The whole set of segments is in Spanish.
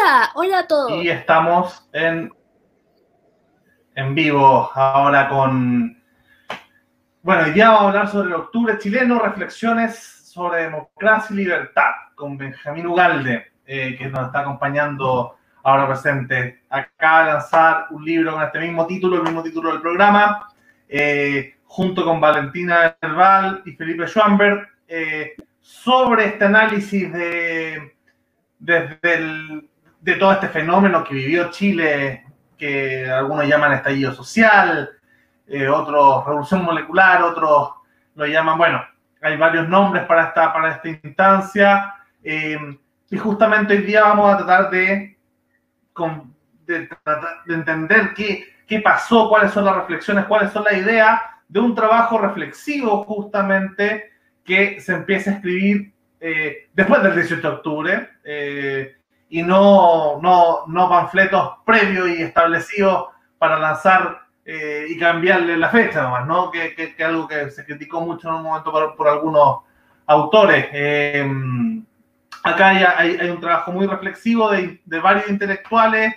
Hola, hola a todos. Y estamos en, en vivo ahora con... Bueno, hoy día vamos a hablar sobre el octubre chileno, reflexiones sobre democracia y libertad, con Benjamín Ugalde, eh, que nos está acompañando ahora presente. Acaba de lanzar un libro con este mismo título, el mismo título del programa, eh, junto con Valentina Herbal y Felipe Schwamberg, eh, sobre este análisis de, de todo este fenómeno que vivió Chile, que algunos llaman estallido social, eh, otros revolución molecular, otros lo llaman, bueno, hay varios nombres para esta, para esta instancia. y justamente hoy día vamos a tratar de de, entender qué, qué pasó, cuáles son las reflexiones, cuáles son las ideas de un trabajo reflexivo justamente que se empieza a escribir eh, después del 18 de octubre eh, y no, no, no, panfletos previos y establecidos para lanzar eh, y cambiarle la fecha nomás, ¿no? Que, que, algo que se criticó mucho en un momento por, por algunos autores acá hay, hay, un trabajo muy reflexivo de, de varios intelectuales,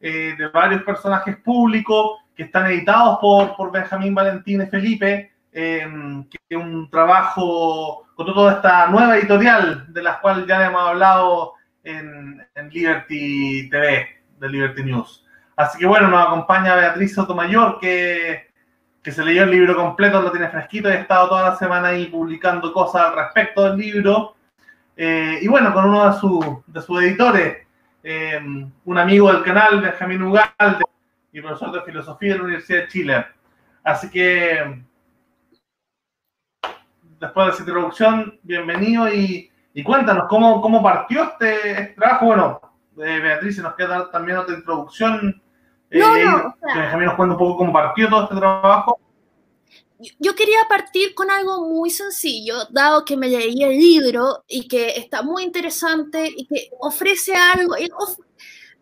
eh, de varios personajes públicos que están editados por, por Benjamín Valentín y Felipe, eh, que es un trabajo con toda esta nueva editorial de la cual ya hemos hablado en, en, Liberty TV, de Liberty News. Así que bueno, nos acompaña Beatriz Sotomayor, que, que se leyó el libro completo, lo tiene fresquito y ha estado toda la semana ahí publicando cosas al respecto del libro. Eh, y bueno, con uno de, sus de sus editores, eh, un amigo del canal, Benjamín Ugalde, y profesor de filosofía de la Universidad de Chile. Así que, después de esa introducción, bienvenido y, y cuéntanos cómo, cómo partió este, este trabajo. Bueno, eh, Beatriz, nos queda también otra introducción. No, no, Benjamín nos cuenta un poco cómo partió todo este trabajo yo quería partir con algo muy sencillo, dado que me leí el libro y que está muy interesante y que ofrece algo,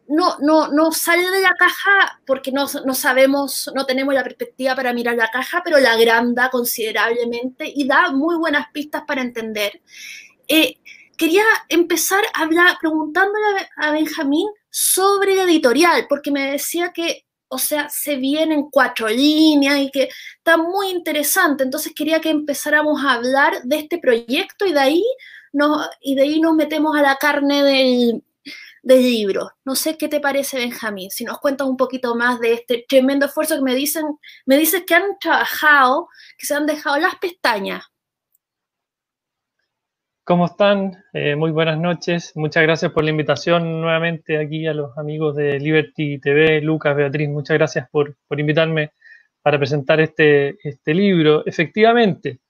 no, no, no sale de la caja porque no, no, sabemos, no tenemos la perspectiva para mirar la caja, pero la agranda considerablemente y da muy buenas pistas para entender. Eh, quería empezar a hablar, preguntándole a Benjamín sobre la editorial, porque me decía que o sea, se vienen cuatro líneas y que está muy interesante. Entonces quería que empezáramos a hablar de este proyecto y de ahí nos, y de ahí nos metemos a la carne del, del libro. No sé qué te parece, Benjamín, si nos cuentas un poquito más de este tremendo esfuerzo que me dicen, me dices que han trabajado, que se han dejado las pestañas. ¿Cómo están? Eh, muy buenas noches. Muchas gracias por la invitación nuevamente aquí a los amigos de Liberty TV. Lucas, Beatriz, muchas gracias por, invitarme para presentar este, este libro. Efectivamente,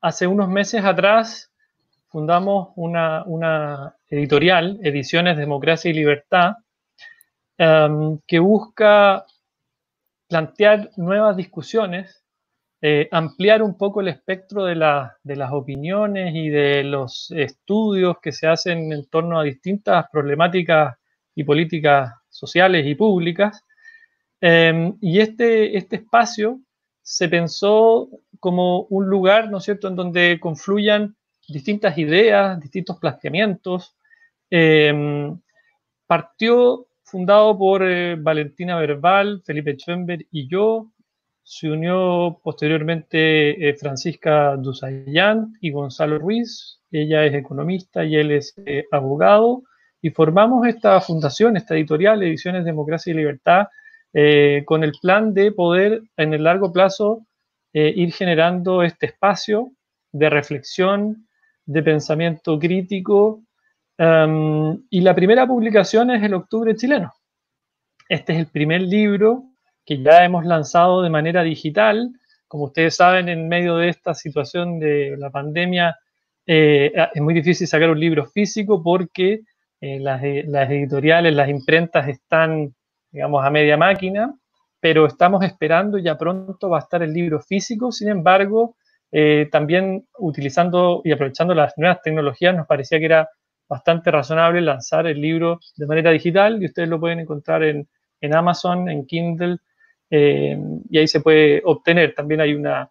hace unos meses atrás fundamos una, editorial, Ediciones Democracia y Libertad, que busca plantear nuevas discusiones eh, ampliar un poco el espectro de, las opiniones y de los estudios que se hacen en torno a distintas problemáticas y políticas sociales y públicas. Em, y este, este espacio se pensó como un lugar, ¿no es cierto?, en donde confluyan distintas ideas, distintos planteamientos. Em, partió fundado por eh, Valentina Verbal, Felipe Schwember y yo, se unió posteriormente eh, Francisca Duzayán y Gonzalo Ruiz. Ella es economista y él es eh, abogado. Y formamos esta fundación, esta editorial, Ediciones Democracia y Libertad, eh, con el plan de poder en el largo plazo ir generando este espacio de reflexión, de pensamiento crítico. Em, y la primera publicación es el Octubre Chileno. Este es el primer libro que ya hemos lanzado de manera digital. Como ustedes saben, en medio de esta situación de la pandemia, eh, es muy difícil sacar un libro físico porque eh, las, editoriales, las imprentas están, digamos, a media máquina, pero estamos esperando, ya pronto va a estar el libro físico. Sin embargo, eh, también utilizando y aprovechando las nuevas tecnologías, nos parecía que era bastante razonable lanzar el libro de manera digital y ustedes lo pueden encontrar en, en Amazon, en Kindle eh, y ahí se puede obtener. También hay una,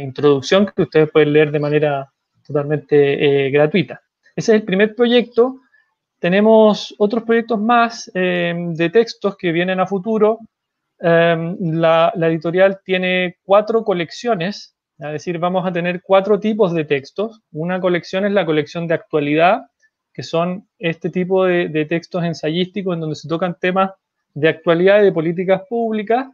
introducción que ustedes pueden leer de manera totalmente eh, gratuita. Ese es el primer proyecto tenemos otros proyectos más de textos que vienen a futuro. La, editorial tiene cuatro colecciones, es decir, vamos a tener cuatro tipos de textos. Una colección es la colección de actualidad, que son este tipo de, textos ensayísticos en donde se tocan temas de actualidad y de políticas públicas.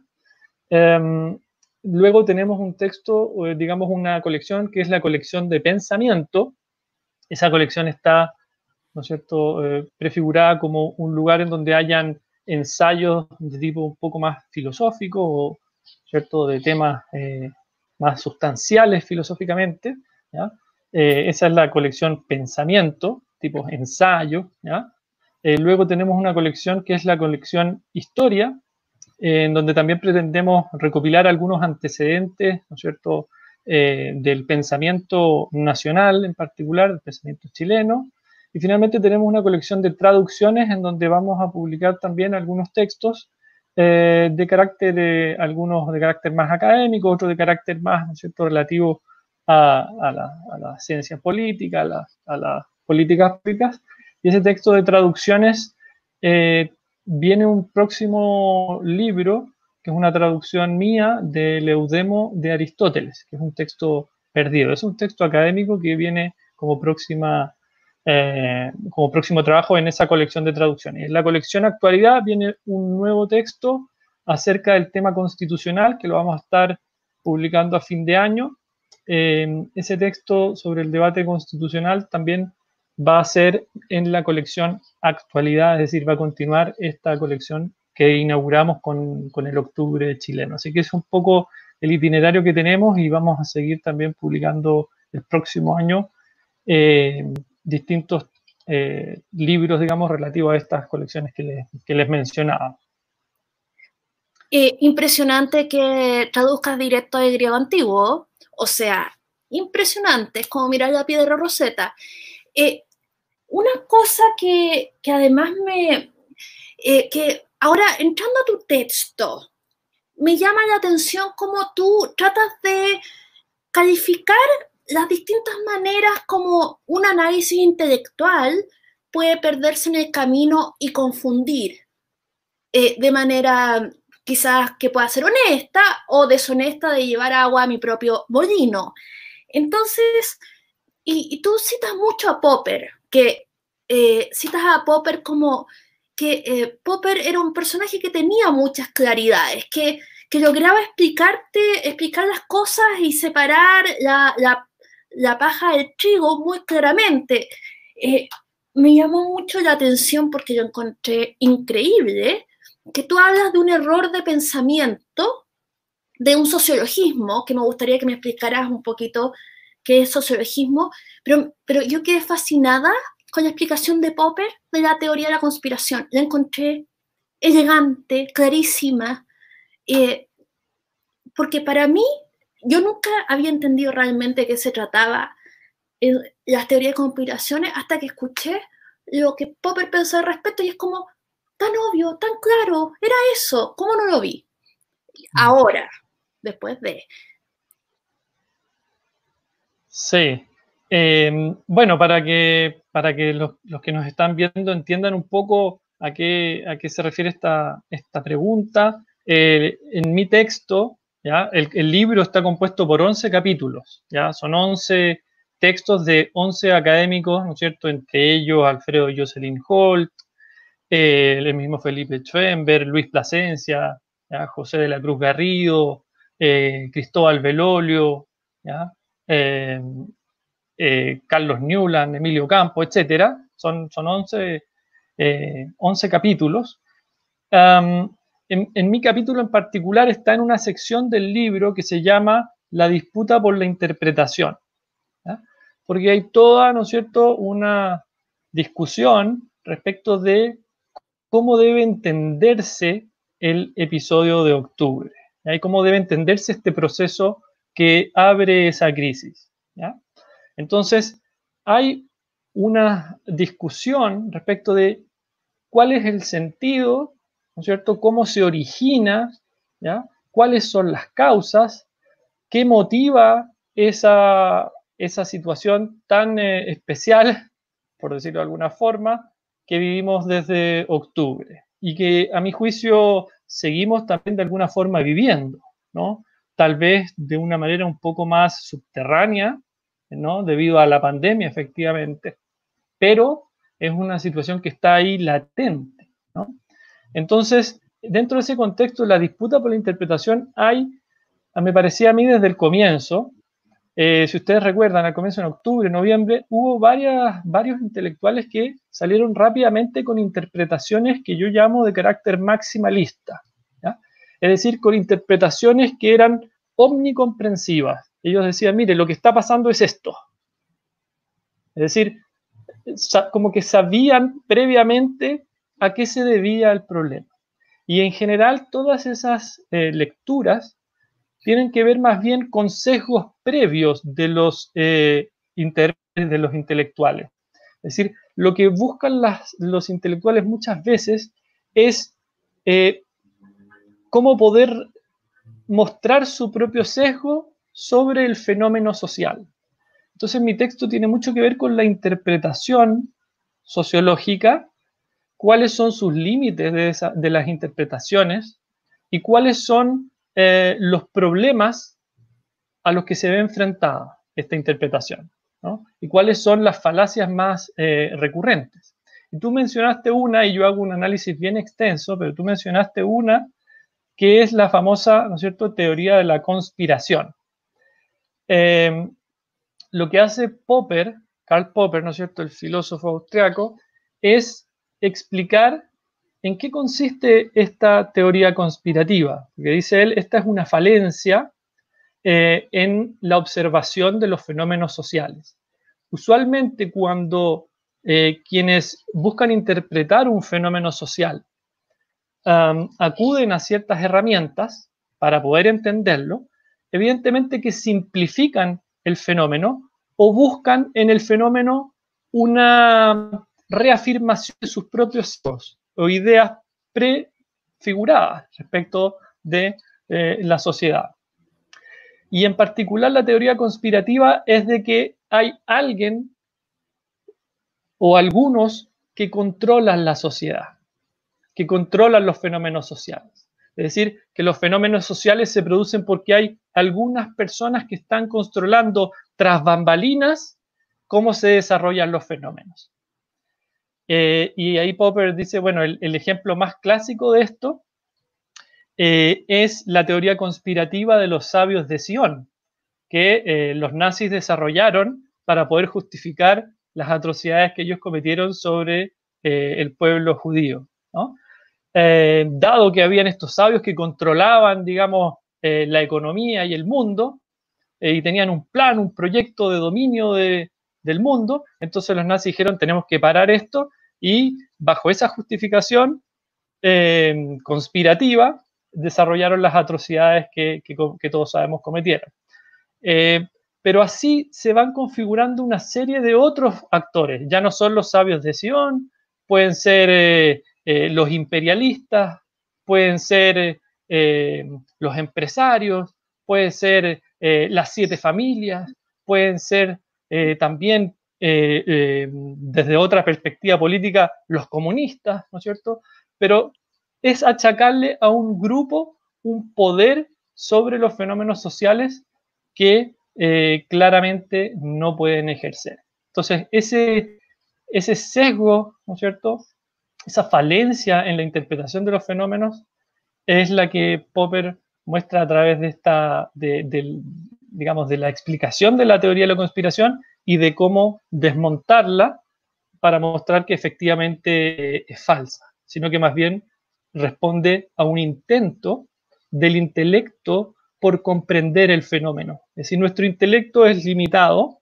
Em, luego tenemos un texto, digamos una colección que es la colección de pensamiento. Esa colección está, ¿no es cierto?, eh, prefigurada como un lugar en donde hayan ensayos de tipo un poco más filosófico o, ¿cierto?, de temas eh, más sustanciales filosóficamente. Eh, esa es la colección pensamiento tipo ensayo, eh, luego tenemos una colección que es la colección historia, en donde también pretendemos recopilar algunos antecedentes, ¿no cierto?, eh, del pensamiento nacional en particular, del pensamiento chileno. Y finalmente tenemos una colección de traducciones en donde vamos a publicar también algunos textos eh, de carácter, algunos de carácter más académico, otros de carácter más, ¿no cierto?, relativo a, la, ciencia política, a la políticas públicas. Y ese texto de traducciones eh, viene un próximo libro, que es una traducción mía del Eudemo de Aristóteles, que es un texto perdido. Es un texto académico que viene como próxima eh, como próximo trabajo en esa colección de traducciones. En la colección actualidad viene un nuevo texto acerca del tema constitucional que lo vamos a estar publicando a fin de año. Eh, ese texto sobre el debate constitucional también va a ser en la colección actualidad, es decir, va a continuar esta colección que inauguramos con, el octubre chileno. Así que es un poco el itinerario que tenemos y vamos a seguir también publicando el próximo año eh, distintos eh, libros, digamos, relativos a estas colecciones que, les mencionaba. Eh, impresionante que traduzcas directo de griego antiguo, o sea, impresionante, es como mirar la piedra roseta. Eh, una cosa que, además me, eh, que ahora entrando a tu texto, me llama la atención cómo tú tratas de calificar las distintas maneras como un análisis intelectual puede perderse en el camino y confundir eh, de manera quizás que pueda ser honesta o deshonesta de llevar agua a mi propio molino. Entonces, y, tú citas mucho a Popper, que eh, citas a Popper como que eh, Popper era un personaje que tenía muchas claridades, que, que lograba explicarte, explicar las cosas y separar la, la, la paja del trigo muy claramente. Eh, me llamó mucho la atención porque yo encontré increíble que tú hablas de un error de pensamiento, de un sociologismo, que me gustaría que me explicaras un poquito que es sociologismo, pero, pero yo quedé fascinada con la explicación de Popper de la teoría de la conspiración. La encontré elegante, clarísima, eh, porque para mí yo nunca había entendido realmente qué se trataba en las teorías de conspiraciones hasta que escuché lo que Popper pensó al respecto y es como tan obvio, tan claro, era eso, ¿cómo no lo vi? Mm. Ahora, después de Sí. Em, bueno, para que, para que los, que nos están viendo entiendan un poco a qué, a qué se refiere esta, esta pregunta, eh, en mi texto, ¿ya? El, libro está compuesto por 11 capítulos, ¿ya? son 11 textos de 11 académicos, ¿no es cierto? Entre ellos Alfredo Jocelyn Holt, eh, el mismo Felipe Schwember, Luis Plasencia, José de la Cruz Garrido, eh, Cristóbal Velolio, ¿ya? Eh, eh, Carlos Newland, Emilio Campo, etcétera. Son, son 11, 11 eh, capítulos. en, mi capítulo en particular está en una sección del libro que se llama La disputa por la interpretación. Porque hay toda, ¿no es cierto?, una discusión respecto de cómo debe entenderse el episodio de octubre. y cómo debe entenderse este proceso que abre esa crisis. Entonces, hay una discusión respecto de cuál es el sentido, ¿no es cierto? Cómo se origina, cuáles son las causas, qué motiva esa, esa situación tan eh, especial, por decirlo de alguna forma, que vivimos desde octubre y que a mi juicio seguimos también de alguna forma viviendo, ¿no? Tal vez de una manera un poco más subterránea, ¿no? Debido a la pandemia, efectivamente, pero es una situación que está ahí latente, ¿no? Entonces, dentro de ese contexto, la disputa por la interpretación hay, me parecía a mí desde el comienzo, eh, si ustedes recuerdan, al comienzo en octubre, noviembre, hubo varias, varios intelectuales que salieron rápidamente con interpretaciones que yo llamo de carácter maximalista. Es decir, con interpretaciones que eran omnicomprensivas. Ellos decían, mire, lo que está pasando es esto. Es decir, como que sabían previamente a qué se debía el problema. Y en general todas esas eh, lecturas tienen que ver más bien con sesgos previos de los eh, de los intelectuales. Es decir, lo que buscan los intelectuales muchas veces es eh, cómo poder mostrar su propio sesgo sobre el fenómeno social. Entonces mi texto tiene mucho que ver con la interpretación sociológica, cuáles son sus límites de las interpretaciones y cuáles son eh, los problemas a los que se ve enfrentada esta interpretación, ¿no? Y cuáles son las falacias más eh, recurrentes. Y tú mencionaste una, y yo hago un análisis bien extenso, pero tú mencionaste una que es la famosa, ¿no es cierto?, teoría de la conspiración. Em, lo que hace Popper, Karl Popper, ¿no es cierto?, el filósofo austriaco, es explicar ¿En qué consiste esta teoría conspirativa? Porque dice él, esta es una falencia eh, en la observación de los fenómenos sociales. Usualmente cuando eh, quienes buscan interpretar un fenómeno social acuden a ciertas herramientas para poder entenderlo, evidentemente que simplifican el fenómeno o buscan en el fenómeno una reafirmación de sus propios o ideas prefiguradas respecto de eh, la sociedad. Y en particular la teoría conspirativa es de que hay alguien o algunos que controlan la sociedad, que controlan los fenómenos sociales. Es decir, que los fenómenos sociales se producen porque hay algunas personas que están controlando tras bambalinas cómo se desarrollan los fenómenos. Eh, y ahí Popper dice, bueno, el, ejemplo más clásico de esto eh, es la teoría conspirativa de los sabios de Sion, que eh, los nazis desarrollaron para poder justificar las atrocidades que ellos cometieron sobre el pueblo judío. Dado que habían estos sabios que controlaban, digamos, la economía y el mundo, y tenían un plan, un proyecto de dominio de, del mundo. Entonces los nazis dijeron, tenemos que parar esto y bajo esa justificación eh, conspirativa desarrollaron las atrocidades que, todos sabemos cometieron. Eh, pero así se van configurando una serie de otros actores. Ya no son los sabios de Sion, pueden ser eh, los imperialistas, pueden ser los empresarios, pueden ser las siete familias, pueden ser eh, también eh, eh, desde otra perspectiva política los comunistas, ¿no es cierto? Pero es achacarle a un grupo un poder sobre los fenómenos sociales que claramente no pueden ejercer. Entonces, ese, ese sesgo, ¿no es cierto? Esa falencia en la interpretación de los fenómenos es la que Popper muestra a través de esta, de, digamos, de la explicación de la teoría de la conspiración y de cómo desmontarla para mostrar que efectivamente es falsa, sino que más bien responde a un intento del intelecto por comprender el fenómeno. Es decir, nuestro intelecto es limitado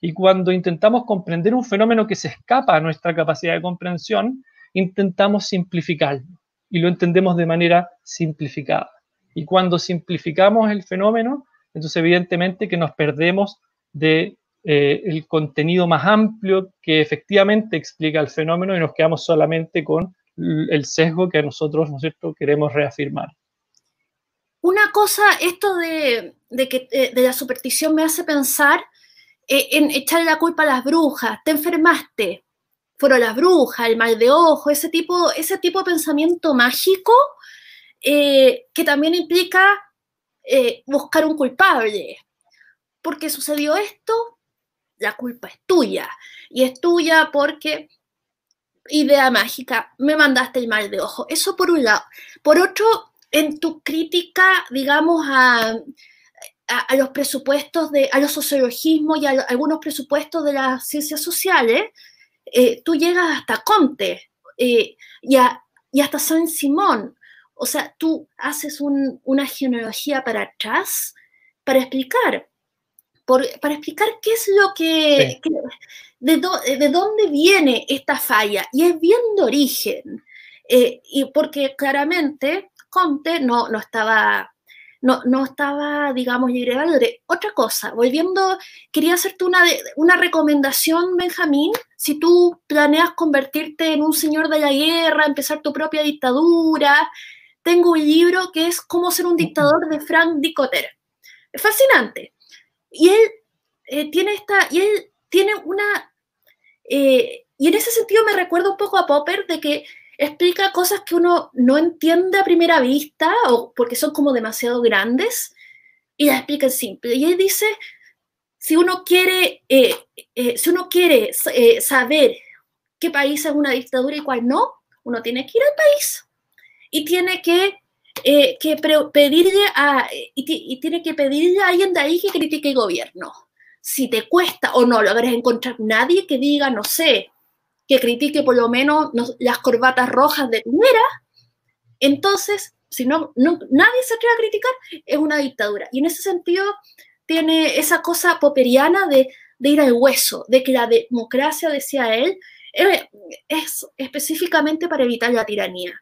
y cuando intentamos comprender un fenómeno que se escapa a nuestra capacidad de comprensión, intentamos simplificarlo y lo entendemos de manera simplificada. Y cuando simplificamos el fenómeno, entonces evidentemente que nos perdemos de eh, el contenido más amplio que efectivamente explica el fenómeno y nos quedamos solamente con el sesgo que nosotros, ¿no es cierto?, queremos reafirmar. Una cosa, esto de, que, eh, de la superstición me hace pensar eh, en echarle la culpa a las brujas, te enfermaste, fueron las brujas, el mal de ojo, ese tipo, ese tipo de pensamiento mágico eh, que también implica eh, buscar un culpable. Porque sucedió esto, la culpa es tuya. Y es tuya porque, idea mágica, me mandaste el mal de ojo. Eso por un lado. Por otro, en tu crítica, digamos, a, a, los presupuestos de, a los sociologismos y a, algunos presupuestos de las ciencias sociales, eh, tú llegas hasta Comte eh, y, hasta San Simón. O sea, tú haces una genealogía para atrás para explicar, para explicar qué es lo que, de, de, dónde viene esta falla. Y es bien de origen. Eh, y porque claramente Comte no, no estaba no, no estaba, digamos, libre Otra cosa, volviendo, quería hacerte una, una recomendación, Benjamín, si tú planeas convertirte en un señor de la guerra, empezar tu propia dictadura, tengo un libro que es Cómo ser un dictador de Frank Dicotter. Es fascinante. Y él eh, tiene esta, y él tiene una, eh, y en ese sentido me recuerda un poco a Popper de que explica cosas que uno no entiende a primera vista o porque son como demasiado grandes y las explica en simple. Y él dice, si uno quiere, eh, eh, si uno quiere eh, saber qué país es una dictadura y cuál no, uno tiene que ir al país y tiene que, que pedirle a, y, tiene que pedirle a alguien de ahí que critique el gobierno. Si te cuesta o no logras encontrar nadie que diga, no sé, que critique por lo menos las corbatas rojas de Piñera, entonces, si no, nadie se atreve a criticar, es una dictadura. Y en ese sentido tiene esa cosa poperiana de, ir al hueso, de que la democracia, decía él, eh, es específicamente para evitar la tiranía.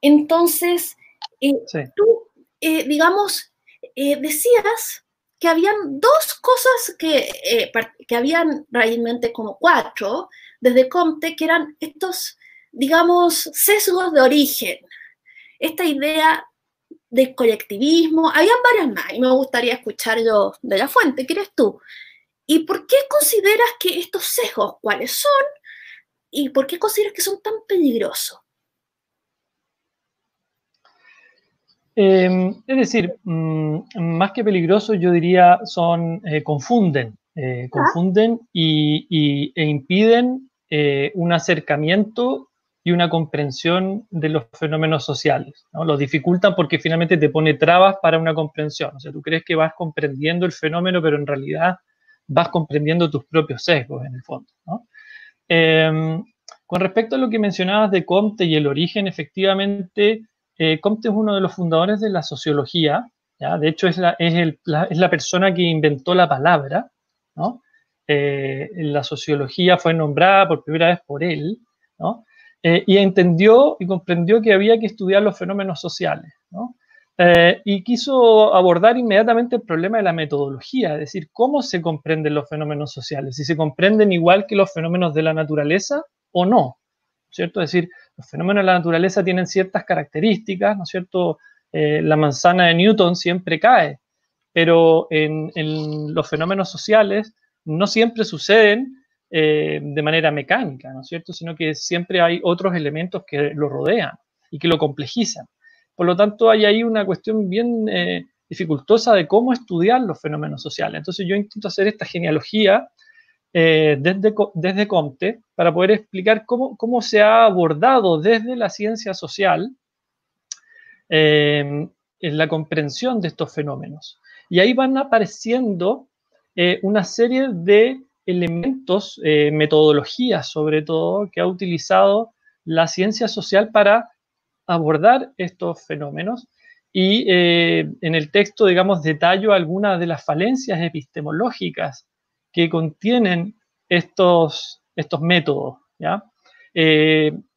Entonces, eh, tú, eh, digamos, decías que habían dos cosas que, que habían realmente como cuatro, desde Comte, que eran estos, digamos, sesgos de origen. Esta idea de colectivismo, habían varias más y me gustaría escucharlo de la fuente, ¿qué eres tú? ¿Y por qué consideras que estos sesgos, cuáles son? ¿Y por qué consideras que son tan peligrosos? Em, es decir, mm, más que peligrosos, yo diría, son, eh, confunden, eh, confunden y, e impiden eh, un acercamiento y una comprensión de los fenómenos sociales. ¿no? Los dificultan porque finalmente te pone trabas para una comprensión. O sea, tú crees que vas comprendiendo el fenómeno, pero en realidad vas comprendiendo tus propios sesgos en el fondo. Em, con respecto a lo que mencionabas de Comte y el origen, efectivamente, eh, Comte es uno de los fundadores de la sociología. ¿ya? De hecho, es la, es, es la persona que inventó la palabra. ¿no? Eh, la sociología fue nombrada por primera vez por él. Eh, y entendió y comprendió que había que estudiar los fenómenos sociales. Eh, y quiso abordar inmediatamente el problema de la metodología, es decir, cómo se comprenden los fenómenos sociales, si se comprenden igual que los fenómenos de la naturaleza o no, ¿cierto? Es decir, los fenómenos de la naturaleza tienen ciertas características, ¿no es cierto? La manzana de Newton siempre cae, pero en los fenómenos sociales no siempre suceden eh, de manera mecánica, ¿no es cierto? Sino que siempre hay otros elementos que lo rodean y que lo complejizan. Por lo tanto, hay ahí una cuestión bien eh, dificultosa de cómo estudiar los fenómenos sociales. Entonces yo intento hacer esta genealogía eh, desde, desde Comte para poder explicar cómo, cómo se ha abordado desde la ciencia social en la comprensión de estos fenómenos. Y ahí van apareciendo eh, una serie de elementos, eh, metodologías sobre todo, que ha utilizado la ciencia social para abordar estos fenómenos. Y eh, en el texto, digamos, detallo algunas de las falencias epistemológicas que contienen estos, estos métodos.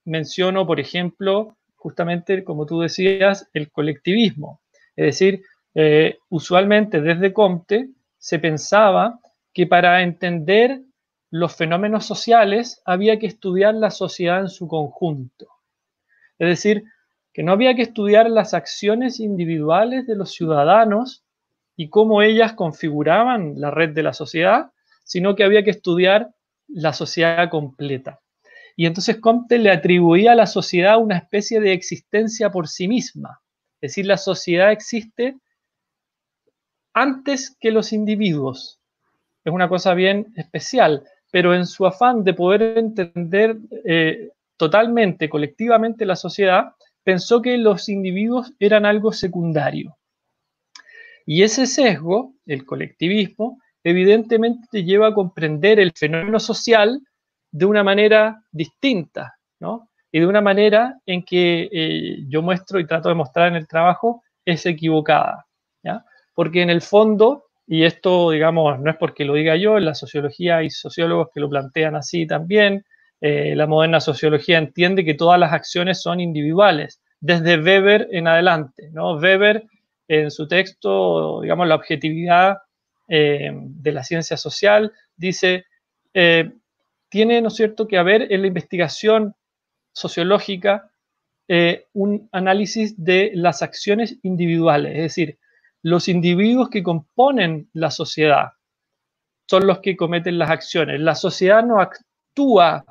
menciono, por ejemplo, justamente, como tú decías, el colectivismo. Es decir, usualmente desde Comte se pensaba que para entender los fenómenos sociales había que estudiar la sociedad en su conjunto. Es decir, que no había que estudiar las acciones individuales de los ciudadanos y cómo ellas configuraban la red de la sociedad, sino que había que estudiar la sociedad completa. Y entonces Comte le atribuía a la sociedad una especie de existencia por sí misma. Es decir, la sociedad existe antes que los individuos. Es una cosa bien especial, pero en su afán de poder entender eh, totalmente, colectivamente la sociedad, pensó que los individuos eran algo secundario. Y ese sesgo, el colectivismo, evidentemente te lleva a comprender el fenómeno social de una manera distinta, ¿no? Y de una manera en que eh, yo muestro y trato de mostrar en el trabajo es equivocada, ¿ya? Porque en el fondo, y esto, digamos, no es porque lo diga yo, en la sociología hay sociólogos que lo plantean así también, eh, la moderna sociología entiende que todas las acciones son individuales, desde Weber en adelante, ¿no? Weber en su texto, digamos, la objetividad eh, de la ciencia social, dice, tiene, ¿no es cierto?, que haber en la investigación sociológica eh, un análisis de las acciones individuales, es decir, los individuos que componen la sociedad son los que cometen las acciones. La sociedad no actúa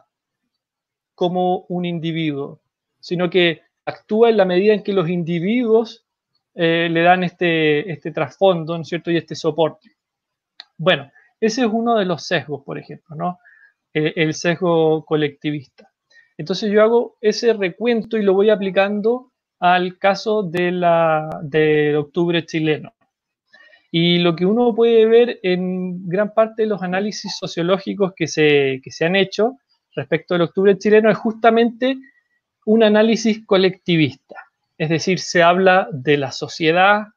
como un individuo, sino que actúa en la medida en que los individuos eh, le dan este, este trasfondo, ¿no es cierto?, y este soporte. Bueno, ese es uno de los sesgos, por ejemplo, ¿no? Eh, el sesgo colectivista. Entonces yo hago ese recuento y lo voy aplicando al caso de la, del octubre chileno. Y lo que uno puede ver en gran parte de los análisis sociológicos que se, se han hecho respecto del octubre chileno es justamente un análisis colectivista. Es decir, se habla de la sociedad,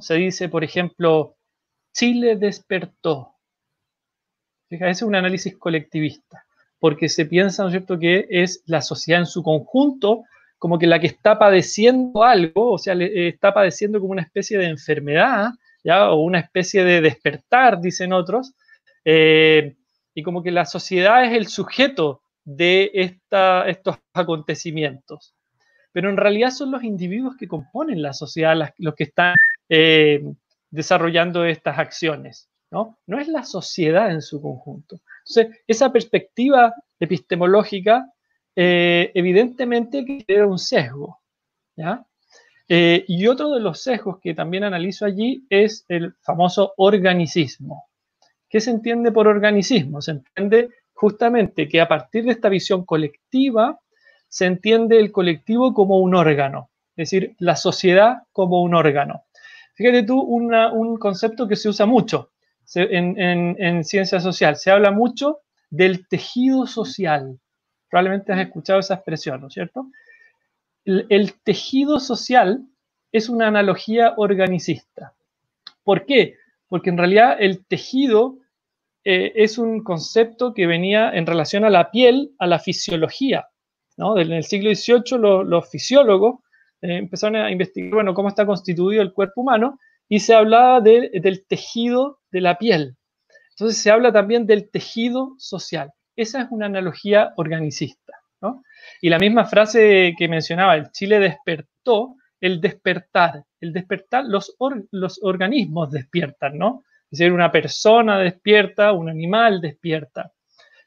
se dice, por ejemplo, Chile despertó, es un análisis colectivista, porque se piensa, ¿no es cierto?, que es la sociedad en su conjunto como que la que está padeciendo algo, o sea, le, está padeciendo como una especie de enfermedad, ¿ya? O una especie de despertar, dicen otros, eh, y como que la sociedad es el sujeto de esta, estos acontecimientos. Pero en realidad son los individuos que componen la sociedad los que están eh, desarrollando estas acciones. ¿no? es la sociedad en su conjunto. Entonces, esa perspectiva epistemológica eh, evidentemente que un sesgo, eh, y otro de los sesgos que también analizo allí es el famoso organicismo. ¿Qué se entiende por organicismo? Se entiende justamente que a partir de esta visión colectiva se entiende el colectivo como un órgano, es decir, la sociedad como un órgano. Fíjate tú un concepto que se usa mucho, en, ciencia social. Se habla mucho del tejido social. Probablemente has escuchado esa expresión, ¿no es cierto? El, tejido social es una analogía organicista. ¿Por qué? Porque en realidad el tejido eh, es un concepto que venía en relación a la piel, a la fisiología. ¿no? En el siglo XVIII los, fisiólogos eh, empezaron a investigar, bueno, cómo está constituido el cuerpo humano y se hablaba del tejido de la piel. Entonces se habla también del tejido social. Esa es una analogía organicista. Y la misma frase que mencionaba, el Chile despertó, el despertar, el despertar, los, los organismos despiertan, ¿no? Es decir, una persona despierta, un animal despierta,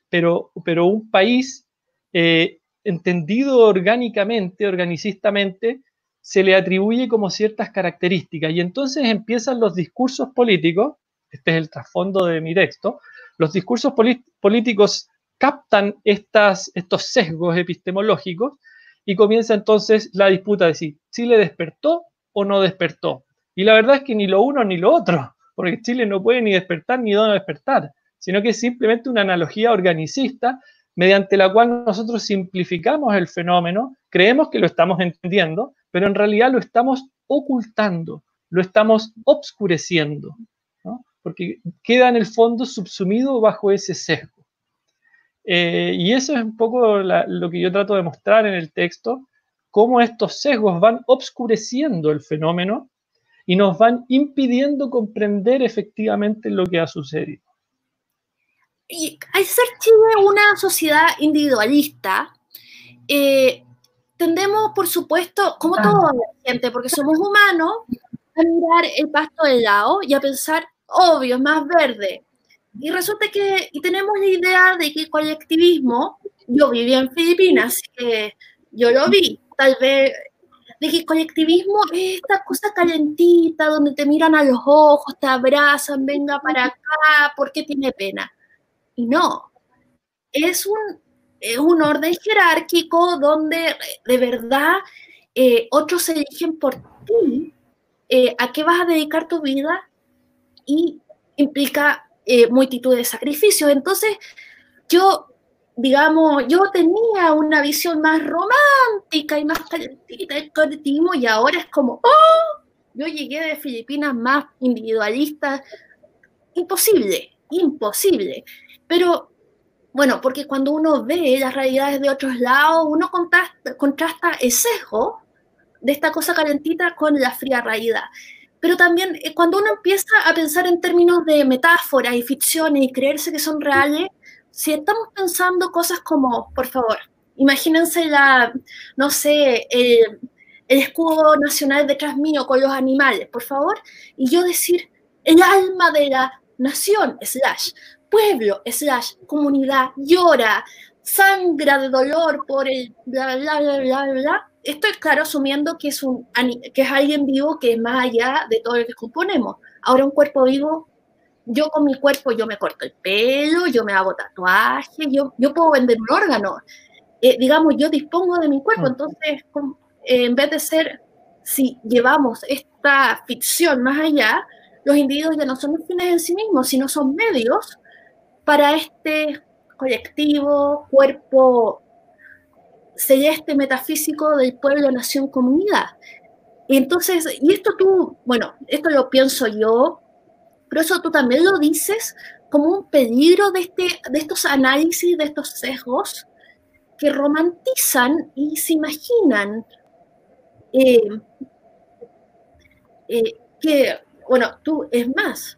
pero, pero un país eh, entendido orgánicamente, organicistamente, se le atribuye como ciertas características y entonces empiezan los discursos políticos, este es el trasfondo de mi texto, los discursos políticos captan estos sesgos epistemológicos y comienza entonces la disputa de si Chile despertó o no despertó. Y la verdad es que ni lo uno ni lo otro, porque Chile no puede ni despertar ni no despertar, sino que es simplemente una analogía organicista mediante la cual nosotros simplificamos el fenómeno, creemos que lo estamos entendiendo, pero en realidad lo estamos ocultando, lo estamos obscureciendo, porque queda en el fondo subsumido bajo ese sesgo. Eh, y eso es un poco lo que yo trato de mostrar en el texto, cómo estos sesgos van obscureciendo el fenómeno y nos van impidiendo comprender efectivamente lo que ha sucedido. Y al ser Chile una sociedad individualista, eh, tendemos, por supuesto, como toda la gente, porque somos humanos, a mirar el pasto del lado y a pensar, obvio, es más verde. Y resulta que tenemos la idea de que colectivismo, yo vivía en Filipinas, yo lo vi, tal vez, de que colectivismo es esta cosa calentita, donde te miran a los ojos, te abrazan, venga para acá, porque tiene pena. Y no, es un, es un orden jerárquico donde de verdad eh, otros eligen por ti eh, a qué vas a dedicar tu vida y implica eh, multitud de sacrificios. Entonces, yo, digamos, yo tenía una visión más romántica y más calentita del colectivismo y ahora es como, oh, yo llegué de Filipinas más individualista. Imposible, imposible. Pero bueno, porque cuando uno ve las realidades de otros lados, uno contrasta, contrasta el sesgo de esta cosa calentita con la fría realidad pero también eh, cuando uno empieza a pensar en términos de metáforas y ficciones y creerse que son reales, si estamos pensando cosas como, por favor, imagínense la, no sé, el, escudo nacional detrás mío con los animales, por favor, y yo decir el alma de la nación, slash, pueblo, slash, comunidad, llora, sangra de dolor por el bla, bla, bla, bla, bla, estoy claro asumiendo que es, un, que es alguien vivo que es más allá de todo lo que componemos. Ahora un cuerpo vivo, yo con mi cuerpo, yo me corto el pelo, yo me hago tatuajes, yo, yo puedo vender un órgano. Eh, digamos, yo dispongo de mi cuerpo, mm. entonces eh, en vez de ser, si llevamos esta ficción más allá, los individuos ya no son fines en sí mismos, sino son medios para este colectivo, cuerpo este metafísico del pueblo, nación, comunidad. Y entonces, y esto tú, bueno, esto lo pienso yo, pero eso tú también lo dices como un peligro de, este, de estos análisis, de estos sesgos que romantizan y se imaginan eh, eh, que, bueno, tú, es más,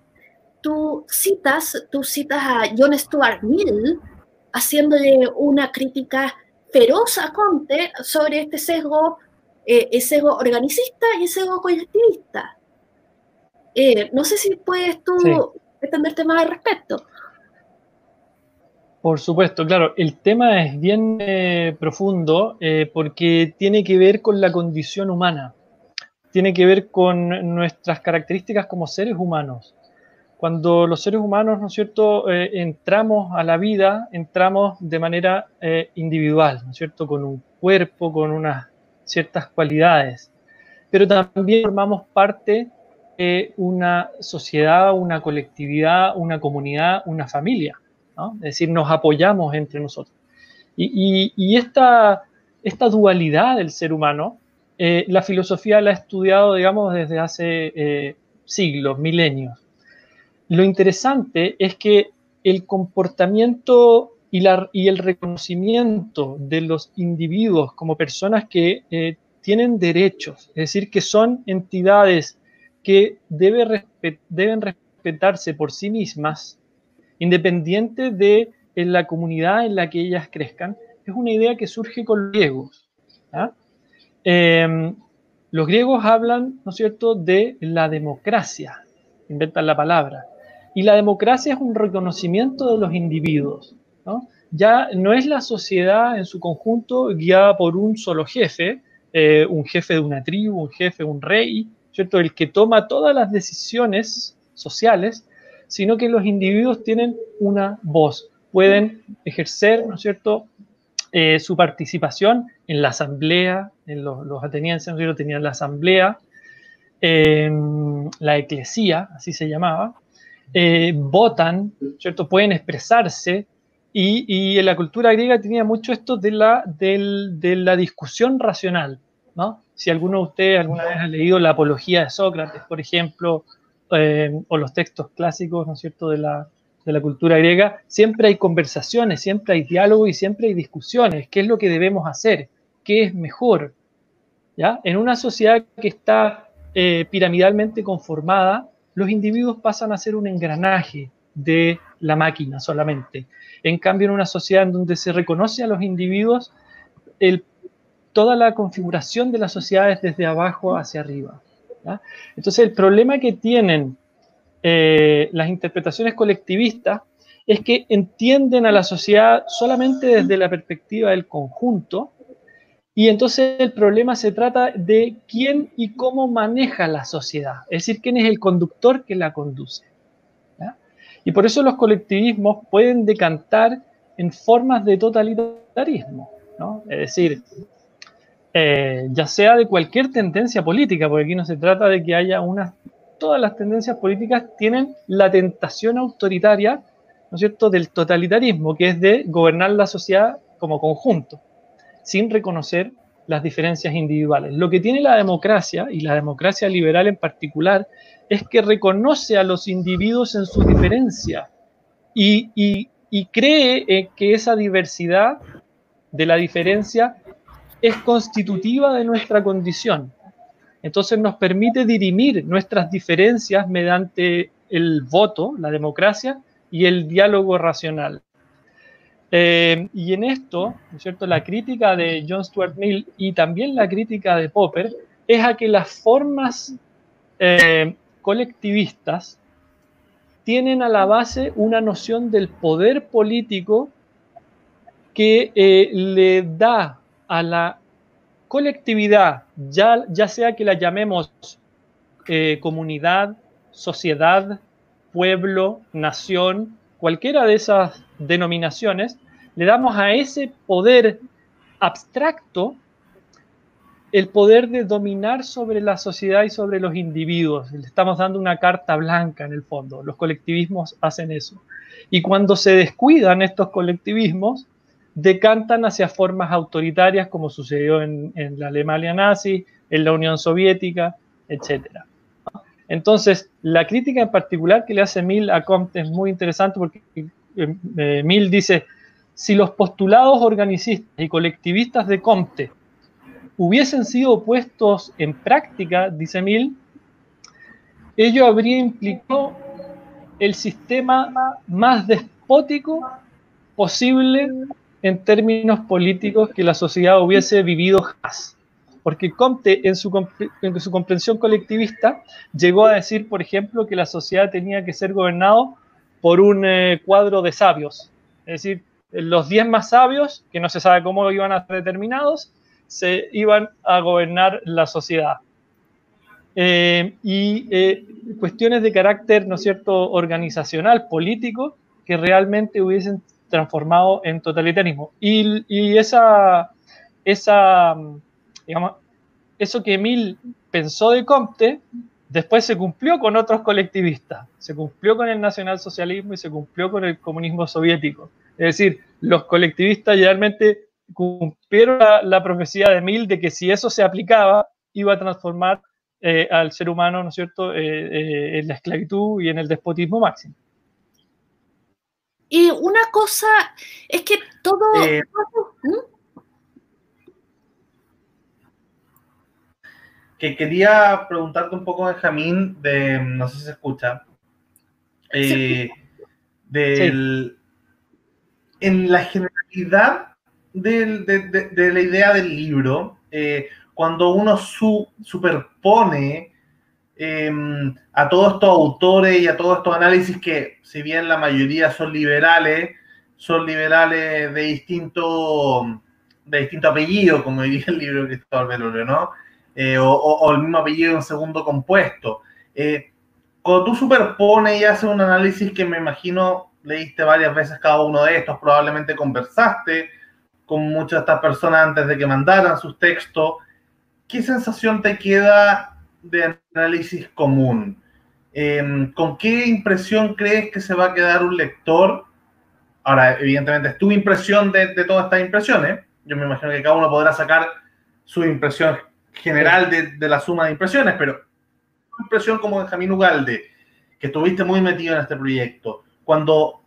tú citas, tú citas a John Stuart Mill haciéndole una crítica feroz a Conte sobre este sesgo, eh, el sesgo organicista y el sesgo colectivista. Eh, no sé si puedes tú extenderte más al respecto. Por supuesto, claro, el tema es bien eh, profundo porque tiene que ver con la condición humana, tiene que ver con nuestras características como seres humanos cuando los seres humanos, ¿no es cierto?, eh, entramos a la vida, entramos de manera eh, individual, ¿no es cierto?, con un cuerpo, con unas ciertas cualidades, pero también formamos parte de una sociedad, una colectividad, una comunidad, una familia, ¿no? Es decir, nos apoyamos entre nosotros. Y, esta, esta, dualidad del ser humano, eh, la filosofía la ha estudiado, digamos, desde hace siglos, milenios. Lo interesante es que el comportamiento y, el reconocimiento de los individuos como personas que eh, tienen derechos, es decir, que son entidades que deben respetarse por sí mismas, independiente de la comunidad en la que ellas crezcan, es una idea que surge con los griegos. Em, los griegos hablan, ¿no es cierto?, de la democracia, inventan la palabra. Y la democracia es un reconocimiento de los individuos. Ya no es la sociedad en su conjunto guiada por un solo jefe, eh, un jefe de una tribu, un jefe, un rey, ¿cierto? el que toma todas las decisiones sociales, sino que los individuos tienen una voz, pueden ejercer, ¿no es cierto?, eh, su participación en la asamblea, en los, atenienses, ¿no tenían la asamblea, la eclesía, así se llamaba, eh, votan, ¿cierto? Pueden expresarse. Y, en la cultura griega tenía mucho esto de la, de la discusión racional, ¿no? Si alguno de ustedes alguna vez ha leído la apología de Sócrates, por ejemplo, eh, o los textos clásicos, ¿no es cierto?, de la, de la cultura griega, siempre hay conversaciones, siempre hay diálogo y siempre hay discusiones. ¿Qué es lo que debemos hacer? ¿Qué es mejor? ¿Ya? En una sociedad que está eh, piramidalmente conformada, los individuos pasan a ser un engranaje de la máquina solamente. En cambio, en una sociedad en donde se reconoce a los individuos, toda la configuración de la sociedad es desde abajo hacia arriba. Entonces, el problema que tienen eh, las interpretaciones colectivistas es que entienden a la sociedad solamente desde la perspectiva del conjunto y entonces el problema se trata de quién y cómo maneja la sociedad, es decir, quién es el conductor que la conduce. Y por eso los colectivismos pueden decantar en formas de totalitarismo, es decir, eh, ya sea de cualquier tendencia política, porque aquí no se trata de que haya una... Todas las tendencias políticas tienen la tentación autoritaria ¿no es cierto?, del totalitarismo, que es de gobernar la sociedad como conjunto, sin reconocer las diferencias individuales. Lo que tiene la democracia, y la democracia liberal en particular, es que reconoce a los individuos en su diferencia y, cree que esa diversidad de la diferencia es constitutiva de nuestra condición. Entonces nos permite dirimir nuestras diferencias mediante el voto, la democracia, y el diálogo racional. Eh, y en esto, ¿no es cierto?, la crítica de John Stuart Mill y también la crítica de Popper es a que las formas eh, colectivistas tienen a la base una noción del poder político que eh, le da a la colectividad, ya, ya sea que la llamemos comunidad, sociedad, pueblo, nación, cualquiera de esas denominaciones, le damos a ese poder abstracto el poder de dominar sobre la sociedad y sobre los individuos. Le estamos dando una carta blanca en el fondo. Los colectivismos hacen eso. Y cuando se descuidan estos colectivismos, decantan hacia formas autoritarias como sucedió en, en la Alemania nazi, en la Unión Soviética, etcétera. Entonces, la crítica en particular que le hace Mill a Comte es muy interesante porque eh, eh, Mill dice, si los postulados organicistas y colectivistas de Comte hubiesen sido puestos en práctica, dice Mill, ello habría implicado el sistema más despótico posible en términos políticos que la sociedad hubiese vivido jamás porque Comte en su, comprensión colectivista llegó a decir, por ejemplo, que la sociedad tenía que ser gobernado por un eh, cuadro de sabios, es decir, los 10 más sabios, que no se sabe cómo iban a ser determinados, se iban a gobernar la sociedad. Eh, y eh, cuestiones de carácter, ¿no cierto?, organizacional, político, que realmente hubiesen transformado en totalitarismo. Y, y esa, esa digamos, eso que Emil pensó de Comte, después se cumplió con otros colectivistas, se cumplió con el nacionalsocialismo y se cumplió con el comunismo soviético. Es decir, los colectivistas realmente cumplieron la, profecía de Emil de que si eso se aplicaba, iba a transformar eh, al ser humano, ¿no es cierto?, eh, eh, en la esclavitud y en el despotismo máximo. Y una cosa es que todo... ¿Mm? Que quería preguntarte un poco, Benjamín, de, no sé si se escucha, eh, en la generalidad de, la idea del libro, eh, cuando uno superpone em, a todos estos autores y a todos estos análisis que, si bien la mayoría son liberales, son liberales de distinto, de distinto apellido, como diría el libro de Cristóbal Velorio, ¿no? Eh, o, el mismo apellido en segundo compuesto. Eh, cuando tú superpones y haces un análisis que me imagino leíste varias veces cada uno de estos, probablemente conversaste con muchas de estas personas antes de que mandaran sus textos, ¿qué sensación te queda de análisis común? Em, ¿Con qué impresión crees que se va a quedar un lector? Ahora, evidentemente, es tu impresión de, de todas estas impresiones. Yo me imagino que cada uno podrá sacar su impresión general de, la suma de impresiones, pero impresión como Benjamín Ugalde, que estuviste muy metido en este proyecto, cuando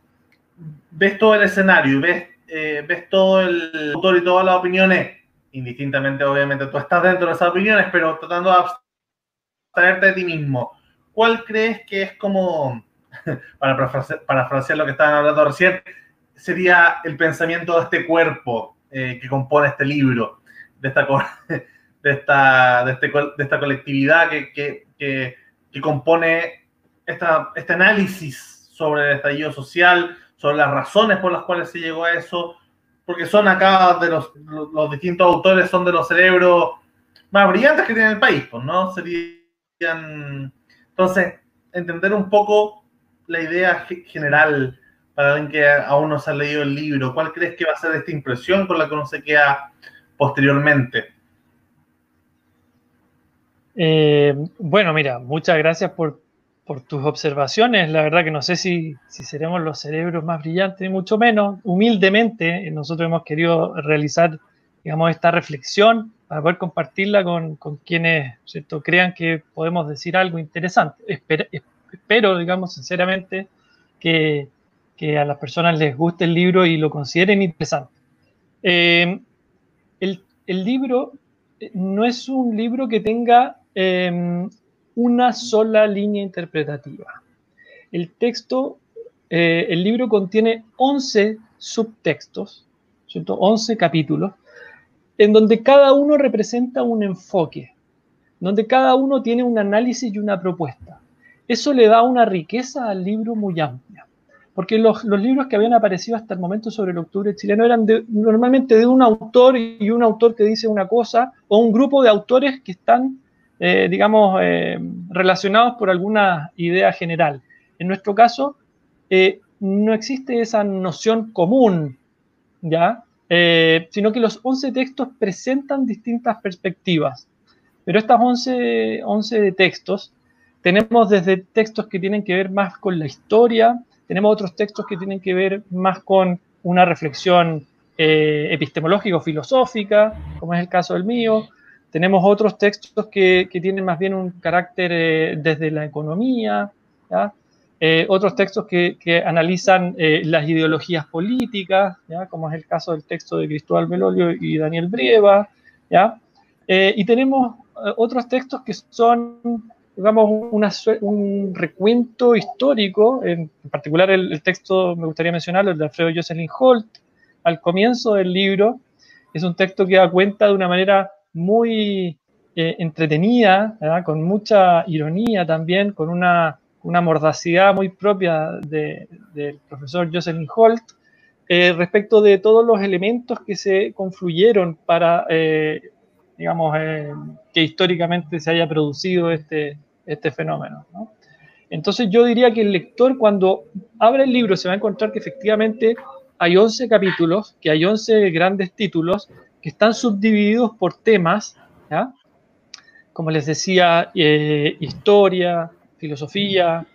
ves todo el escenario y ves, eh, ves todo el autor y todas las opiniones, indistintamente obviamente tú estás dentro de esas opiniones, pero tratando de abstraerte de ti mismo, ¿cuál crees que es como, para parafrasear lo que estaban hablando recién, sería el pensamiento de este cuerpo eh, que compone este libro, de esta, de esta, de, este, de esta colectividad que, que, que, compone este análisis sobre el estallido social, sobre las razones por las cuales se llegó a eso, porque son acá de los, los distintos autores, son de los cerebros más brillantes que tiene el país, pues, ¿no? Serían. Entonces, entender un poco la idea general para alguien que aún no se ha leído el libro. ¿Cuál crees que va a ser esta impresión con la que uno se queda posteriormente? Eh, bueno, mira, muchas gracias por, tus observaciones. La verdad que no sé si, seremos los cerebros más brillantes, mucho menos. Humildemente, nosotros hemos querido realizar, digamos, esta reflexión para poder compartirla con, quienes crean que podemos decir algo interesante. Espero, digamos, sinceramente, que, a las personas les guste el libro y lo consideren interesante. Eh, el, libro eh, no es un libro que tenga eh, una sola línea interpretativa. El texto, eh, el libro contiene 11 subtextos, ¿cierto? 11 capítulos, en donde cada uno representa un enfoque, donde cada uno tiene un análisis y una propuesta. Eso le da una riqueza al libro muy amplia, porque los, libros que habían aparecido hasta el momento sobre el octubre chileno eran normalmente de un autor y un autor que dice una cosa, o un grupo de autores que están, eh, digamos, eh, relacionados por alguna idea general. En nuestro caso, eh, no existe esa noción común, ¿ya? Eh, sino que los 11 textos presentan distintas perspectivas. Pero estas 11, 11 textos, tenemos desde textos que tienen que ver más con la historia, tenemos otros textos que tienen que ver más con una reflexión eh, epistemológico-filosófica, como es el caso del mío, tenemos otros textos que, que tienen más bien un carácter eh, desde la economía, ¿ya? Eh, otros textos que, que analizan eh, las ideologías políticas, ¿ya? como es el caso del texto de Cristóbal Belolio y Daniel Brieva, ¿ya? Eh, y tenemos eh, otros textos que son, digamos, una, un recuento histórico, en, particular el, el, texto, me gustaría mencionarlo, el de Alfredo Jocelyn Holt, al comienzo del libro, es un texto que da cuenta de una manera muy eh, entretenida, con mucha ironía también, con una una mordacidad muy propia del de, profesor Jocelyn Holt eh, respecto de todos los elementos que se confluyeron para, eh, digamos, que históricamente se haya producido este, este fenómeno. ¿no? Entonces yo diría que el lector cuando abre el libro se va a encontrar que efectivamente hay 11 capítulos, que hay 11 grandes títulos que están subdivididos por temas, ¿ya? como les decía, eh, historia, filosofía,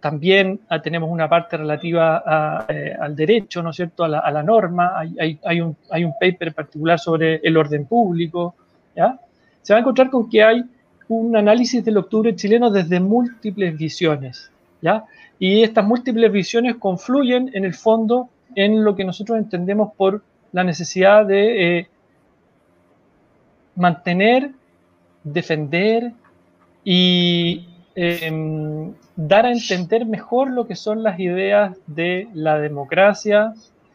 también ah, tenemos una parte relativa eh, al derecho, ¿no es cierto?, a la, norma, hay, hay, hay, un, hay, un, paper particular sobre el orden público, ¿ya? Se va a encontrar con que hay un análisis del octubre chileno desde múltiples visiones, ¿ya? Y estas múltiples visiones confluyen en el fondo en lo que nosotros entendemos por la necesidad de eh, mantener, defender y, eh, dar a entender mejor lo que son las ideas de la democracia,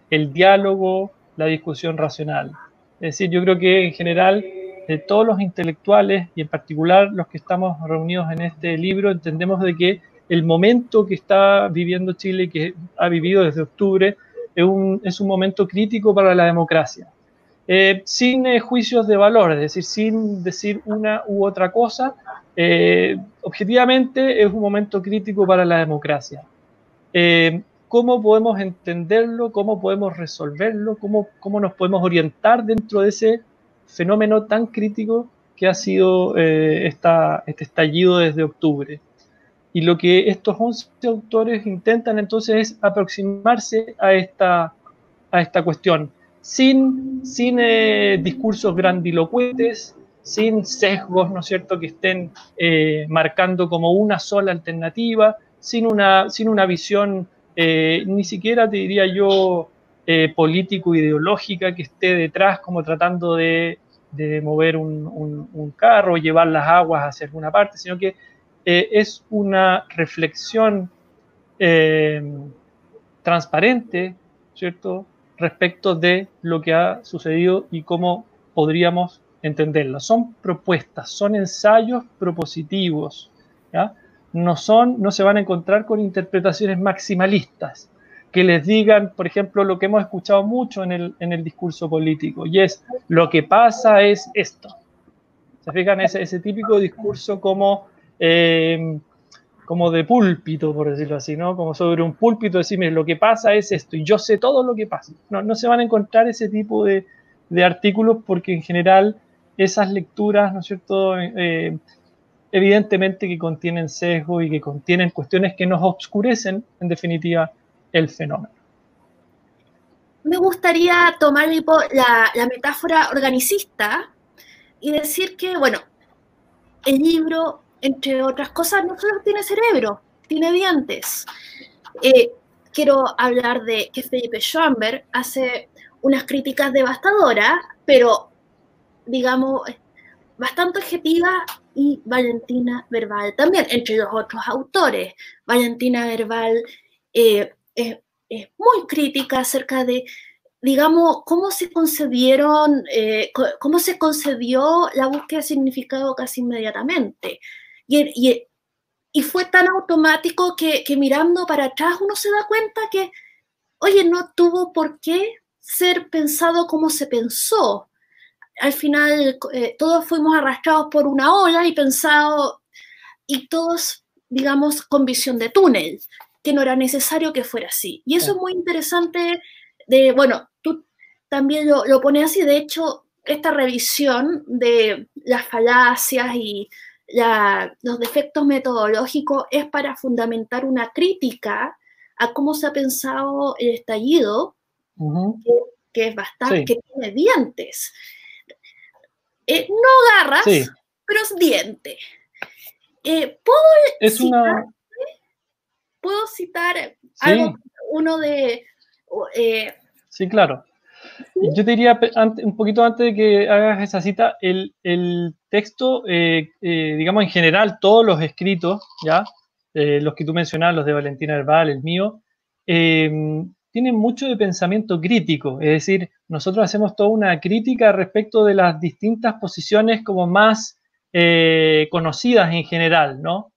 el diálogo, la discusión racional. Es decir, yo creo que en general de todos los intelectuales y en particular los que estamos reunidos en este libro entendemos de que el momento que está viviendo Chile que ha vivido desde octubre es un, es un momento crítico para la democracia. Eh, sin eh, juicios de valor, es decir, sin decir una u otra cosa, eh, objetivamente es un momento crítico para la democracia. Eh, ¿Cómo podemos entenderlo? ¿Cómo podemos resolverlo? ¿Cómo, ¿Cómo, nos podemos orientar dentro de ese fenómeno tan crítico que ha sido eh, esta, este estallido desde octubre? Y lo que estos 11 autores intentan entonces es aproximarse a esta, a esta cuestión, sin, eh, discursos grandilocuentes, sin sesgos, ¿no es cierto?, que estén eh, marcando como una sola alternativa, sin una, visión, eh, ni siquiera diría yo, político-ideológica que esté detrás como tratando de, mover un, un, un, carro, llevar las aguas hacia alguna parte, sino que es una reflexión transparente, ¿cierto?, respecto de lo que ha sucedido y cómo podríamos entenderlo. Son propuestas, son ensayos propositivos, no son, no se van a encontrar con interpretaciones maximalistas que les digan, por ejemplo, lo que hemos escuchado mucho en el, en el discurso político, y es lo que pasa es esto. ¿Se fijan? Ese, ese típico discurso como, eh, como de púlpito, por decirlo así, ¿no? Como sobre un púlpito, decir, mire, lo que pasa es esto, y yo sé todo lo que pasa. No, no se van a encontrar ese tipo de, de artículos porque en general esas lecturas, ¿no es cierto?, eh, evidentemente que contienen sesgo y que contienen cuestiones que nos obscurecen, en definitiva, el fenómeno. Me gustaría tomar la, la metáfora organicista y decir que, bueno, el libro, entre otras cosas, no solo tiene cerebro, tiene dientes. Eh, quiero hablar de que Felipe Schoenberg hace unas críticas devastadoras, pero digamos, bastante objetiva y Valentina Verbal también, entre los otros autores. Valentina Verbal eh, es, muy crítica acerca de, digamos, cómo se concedieron, eh, cómo se concedió la búsqueda de significado casi inmediatamente. Y, y, fue tan automático que, que mirando para atrás uno se da cuenta que, oye, no tuvo por qué ser pensado como se pensó. Al final eh, todos fuimos arrastrados por una ola y pensado, y todos, digamos, con visión de túnel, que no era necesario que fuera así. Y eso es muy interesante de, bueno, tú también lo, lo pones así, de hecho, esta revisión de las falacias y los defectos metodológicos es para fundamentar una crítica a cómo se ha pensado el estallido, que, es bastante, que tiene dientes. Eh, no garras, pero es diente. Eh, ¿puedo, citar, ¿Puedo citar algo, uno de... Eh, sí, claro. Yo te diría, un poquito antes de que hagas esa cita, el, texto, digamos en general, todos los escritos, ¿ya? los que tú mencionabas, los de Valentina Herbal, el mío, tienen mucho de pensamiento crítico, es decir, nosotros hacemos toda una crítica respecto de las distintas posiciones como más eh, conocidas en general, ¿no?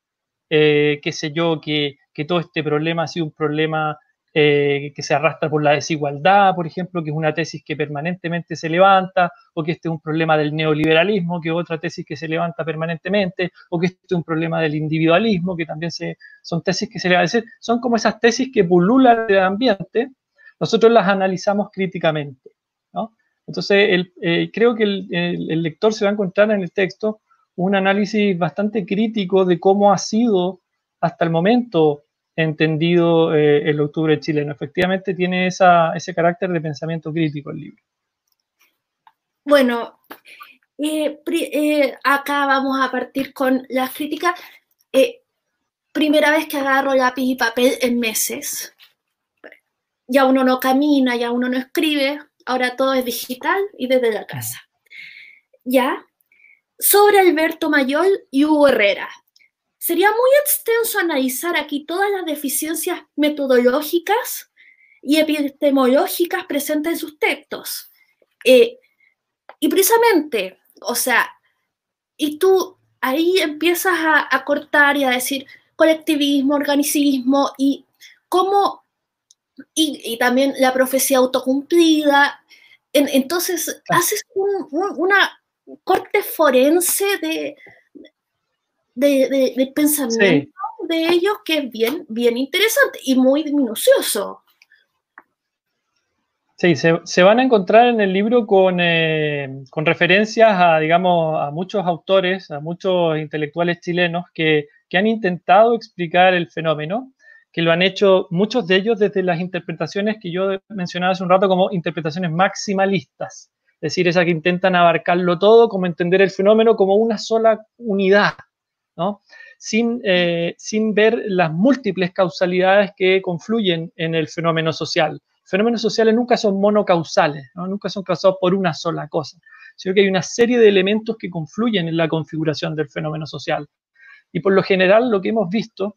Eh, qué sé yo, que, todo este problema ha sido un problema eh, que se arrastra por la desigualdad, por ejemplo, que es una tesis que permanentemente se levanta, o que este es un problema del neoliberalismo, que es otra tesis que se levanta permanentemente, o que este es un problema del individualismo, que también se, son tesis que se levantan. Son como esas tesis que pululan el ambiente, nosotros las analizamos críticamente. Entonces, eh, creo que el, lector se va a encontrar en el texto un análisis bastante crítico de cómo ha sido hasta el momento entendido eh, el octubre chileno. Efectivamente tiene ese carácter de pensamiento crítico el libro. Bueno, eh, acá vamos a partir con las críticas. primera vez que agarro lápiz y papel en meses ya uno no camina, ya uno no escribe, ahora todo es digital y desde la casa. ¿Ya? Sobre Alberto Mayol y Hugo Herrera. Sería muy extenso analizar aquí todas las deficiencias metodológicas y epistemológicas presentes en sus textos. Eh, y precisamente, o sea, y tú ahí empiezas a, a cortar y a decir colectivismo, organicismo y cómo y, también la profecía autocumplida. entonces, haces una corte forense de, de, pensamiento de ellos que es bien, bien interesante y muy minucioso. Sí, se, van a encontrar en el libro con, eh, con, referencias a, digamos, a muchos autores, a muchos intelectuales chilenos que, que han intentado explicar el fenómeno que lo han hecho muchos de ellos desde las interpretaciones que yo mencionaba hace un rato como interpretaciones maximalistas, es decir, esas que intentan abarcarlo todo, como entender el fenómeno como una sola unidad, ¿no? Sin, eh, sin ver las múltiples causalidades que confluyen en el fenómeno social. Fenómenos sociales nunca son monocausales, ¿no? nunca son causados por una sola cosa, sino que hay una serie de elementos que confluyen en la configuración del fenómeno social. Y por lo general lo que hemos visto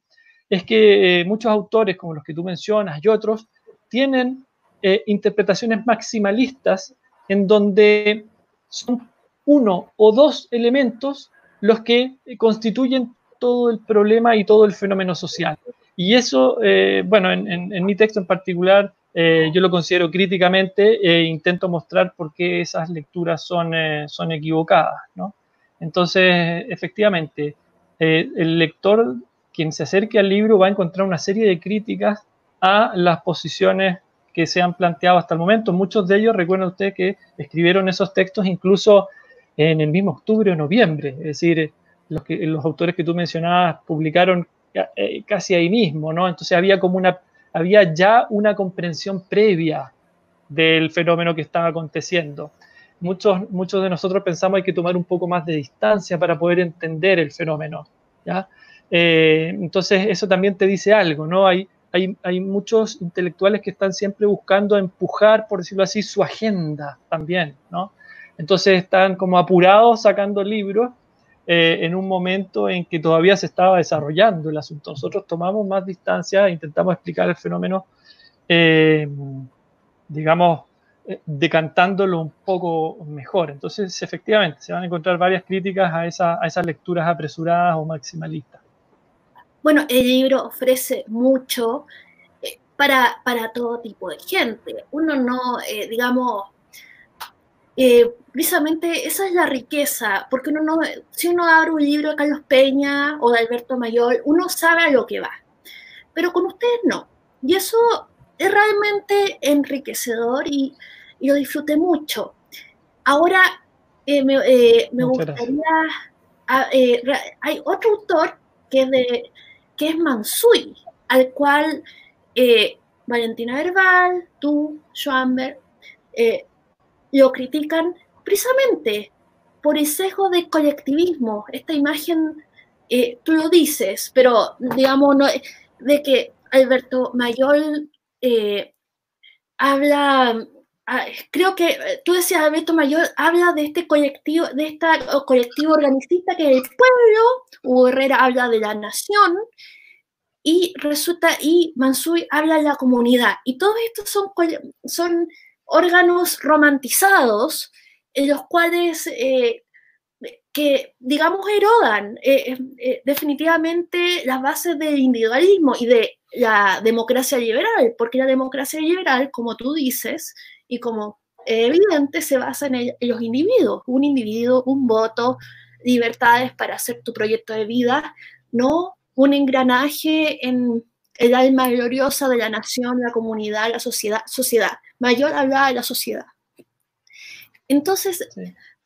es que eh, muchos autores, como los que tú mencionas y otros, tienen eh, interpretaciones maximalistas en donde son uno o dos elementos los que constituyen todo el problema y todo el fenómeno social. Y eso, eh, bueno, en, mi texto en particular, eh, yo lo considero críticamente e intento mostrar por qué esas lecturas son, son equivocadas, ¿no? Entonces, efectivamente, el lector, quien se acerque al libro, va a encontrar una serie de críticas a las posiciones que se han planteado hasta el momento. Muchos de ellos, recuerden ustedes que escribieron esos textos incluso en el mismo octubre o noviembre, es decir, los, autores que tú mencionabas publicaron eh, casi ahí mismo, ¿no? Entonces había como una, había ya una comprensión previa del fenómeno que estaba aconteciendo. Muchos, muchos de nosotros pensamos hay que tomar un poco más de distancia para poder entender el fenómeno, ¿ya? Eh, entonces eso también te dice algo, ¿no? Hay, hay, muchos intelectuales que están siempre buscando empujar, por decirlo así, su agenda también, ¿no? Entonces están como apurados sacando libros eh, en un momento en que todavía se estaba desarrollando el asunto. Nosotros tomamos más distancia e intentamos explicar el fenómeno, eh, digamos, eh, decantándolo un poco mejor. Entonces, efectivamente, se van a encontrar varias críticas a, a esas lecturas apresuradas o maximalistas. Bueno, el libro ofrece mucho eh, para, para, todo tipo de gente. Uno no, digamos, eh, precisamente esa es la riqueza, porque uno no, si uno abre un libro de Carlos Peña o de Alberto Mayor, uno sabe a lo que va, pero con ustedes no. Y eso es realmente enriquecedor y, lo disfruté mucho. Ahora me, me gustaría, ah, hay otro autor que es de que es Mansui, al cual eh, Valentina Verbal, tú, Schwamber, eh, lo critican precisamente por el sesgo de colectivismo, esta imagen, eh, tú lo dices, pero digamos, no, de que Alberto Mayol habla, ah, creo que tú decías, Alberto Mayor habla de este colectivo, de esta colectivo organicista que es el pueblo, Hugo Herrera habla de la nación, y resulta, y Mansui habla de la comunidad. Y todos estos son, son órganos romantizados en los cuales, eh, que digamos, erodan eh, eh, definitivamente las bases del individualismo y de la democracia liberal, porque la democracia liberal, como tú dices, y como evidente, se basa en, en los individuos, un individuo, un voto, libertades para hacer tu proyecto de vida, no un engranaje en el alma gloriosa de la nación, la comunidad, la sociedad. sociedad. Mayor hablaba de la sociedad. Entonces,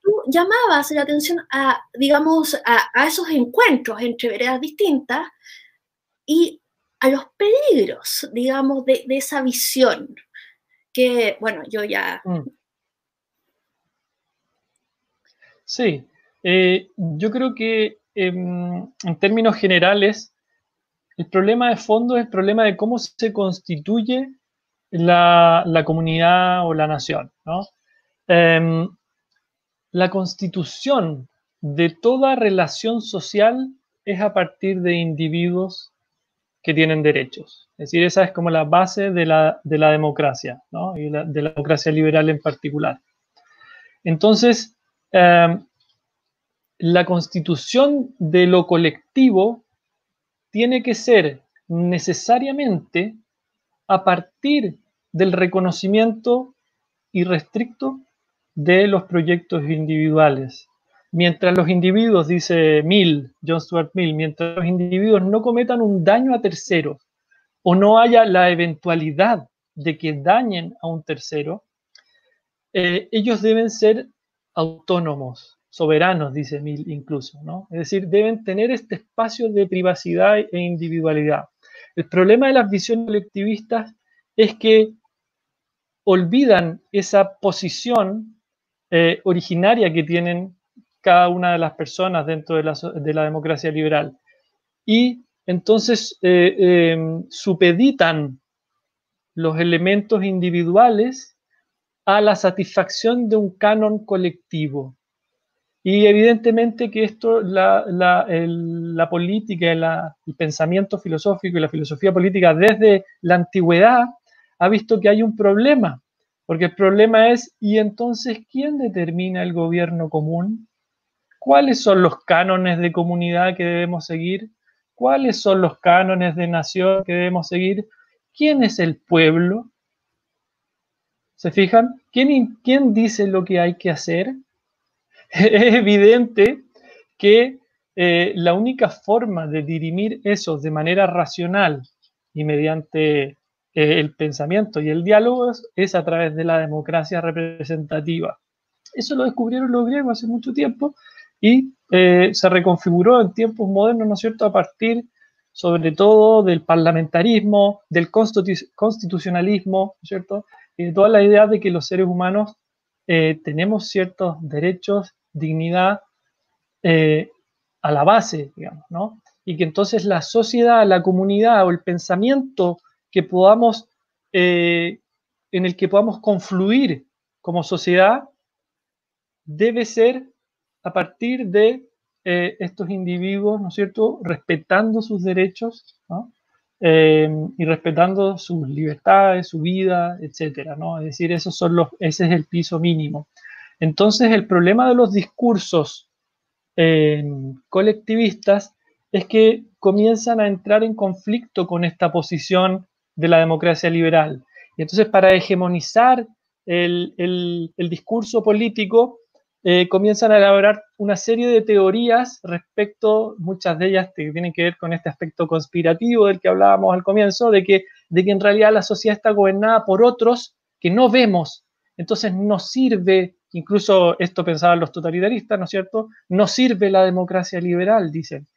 tú llamabas la atención a, digamos, a, esos encuentros entre veredas distintas y a los peligros, digamos, de, esa visión que, bueno, yo ya... Mm. Sí, eh, yo creo que Em, en, términos generales, el problema de fondo es el problema de cómo se constituye la, comunidad o la nación. Em, la constitución de toda relación social es a partir de individuos que tienen derechos. Es decir, esa es como la base de la, democracia, y de la democracia liberal en particular. Entonces, em, la constitución de lo colectivo tiene que ser necesariamente a partir del reconocimiento irrestricto de los proyectos individuales. Mientras los individuos, dice Mill, John Stuart Mill, mientras los individuos no cometan un daño a terceros o no haya la eventualidad de que dañen a un tercero, eh, ellos deben ser autónomos, soberanos, dice Mill incluso, ¿no? Es decir, deben tener este espacio de privacidad e individualidad. El problema de las visiones colectivistas es que olvidan esa posición eh, originaria que tienen cada una de las personas dentro de la, democracia liberal. Y entonces eh, em, supeditan los elementos individuales a la satisfacción de un canon colectivo. Y evidentemente que esto, la, política, el pensamiento filosófico y la filosofía política desde la antigüedad ha visto que hay un problema, porque el problema es, ¿y entonces quién determina el gobierno común? cuáles son los cánones de comunidad que debemos seguir, cuáles son los cánones de nación que debemos seguir, quién es el pueblo. ¿Se fijan? ¿Quién, quién dice lo que hay que hacer? es evidente que eh, la única forma de dirimir eso de manera racional y mediante eh, el pensamiento y el diálogo es a través de la democracia representativa. Eso lo descubrieron los griegos hace mucho tiempo y eh, se reconfiguró en tiempos modernos, ¿no es cierto?, a partir sobre todo del parlamentarismo, del constitucionalismo, ¿no es cierto?, y de toda la idea de que los seres humanos tenemos ciertos derechos, dignidad, a la base, digamos, ¿no? Y que entonces la sociedad, la comunidad o el pensamiento que podamos, eh, en el que podamos confluir como sociedad, debe ser a partir de eh, estos individuos, ¿no es cierto?, respetando sus derechos, ¿no? Eh, y respetando sus libertades, su vida, etcétera, ¿no? Es decir, esos son los, ese es el piso mínimo. Entonces, el problema de los discursos colectivistas es que comienzan a entrar en conflicto con esta posición de la democracia liberal. Y entonces para hegemonizar el, discurso político, eh, comienzan a elaborar una serie de teorías respecto, muchas de ellas que tienen que ver con este aspecto conspirativo del que hablábamos al comienzo, de que, de que en realidad la sociedad está gobernada por otros que no vemos. Entonces no sirve incluso esto pensaban los totalitaristas, ¿no es cierto? No sirve la democracia liberal, dicen.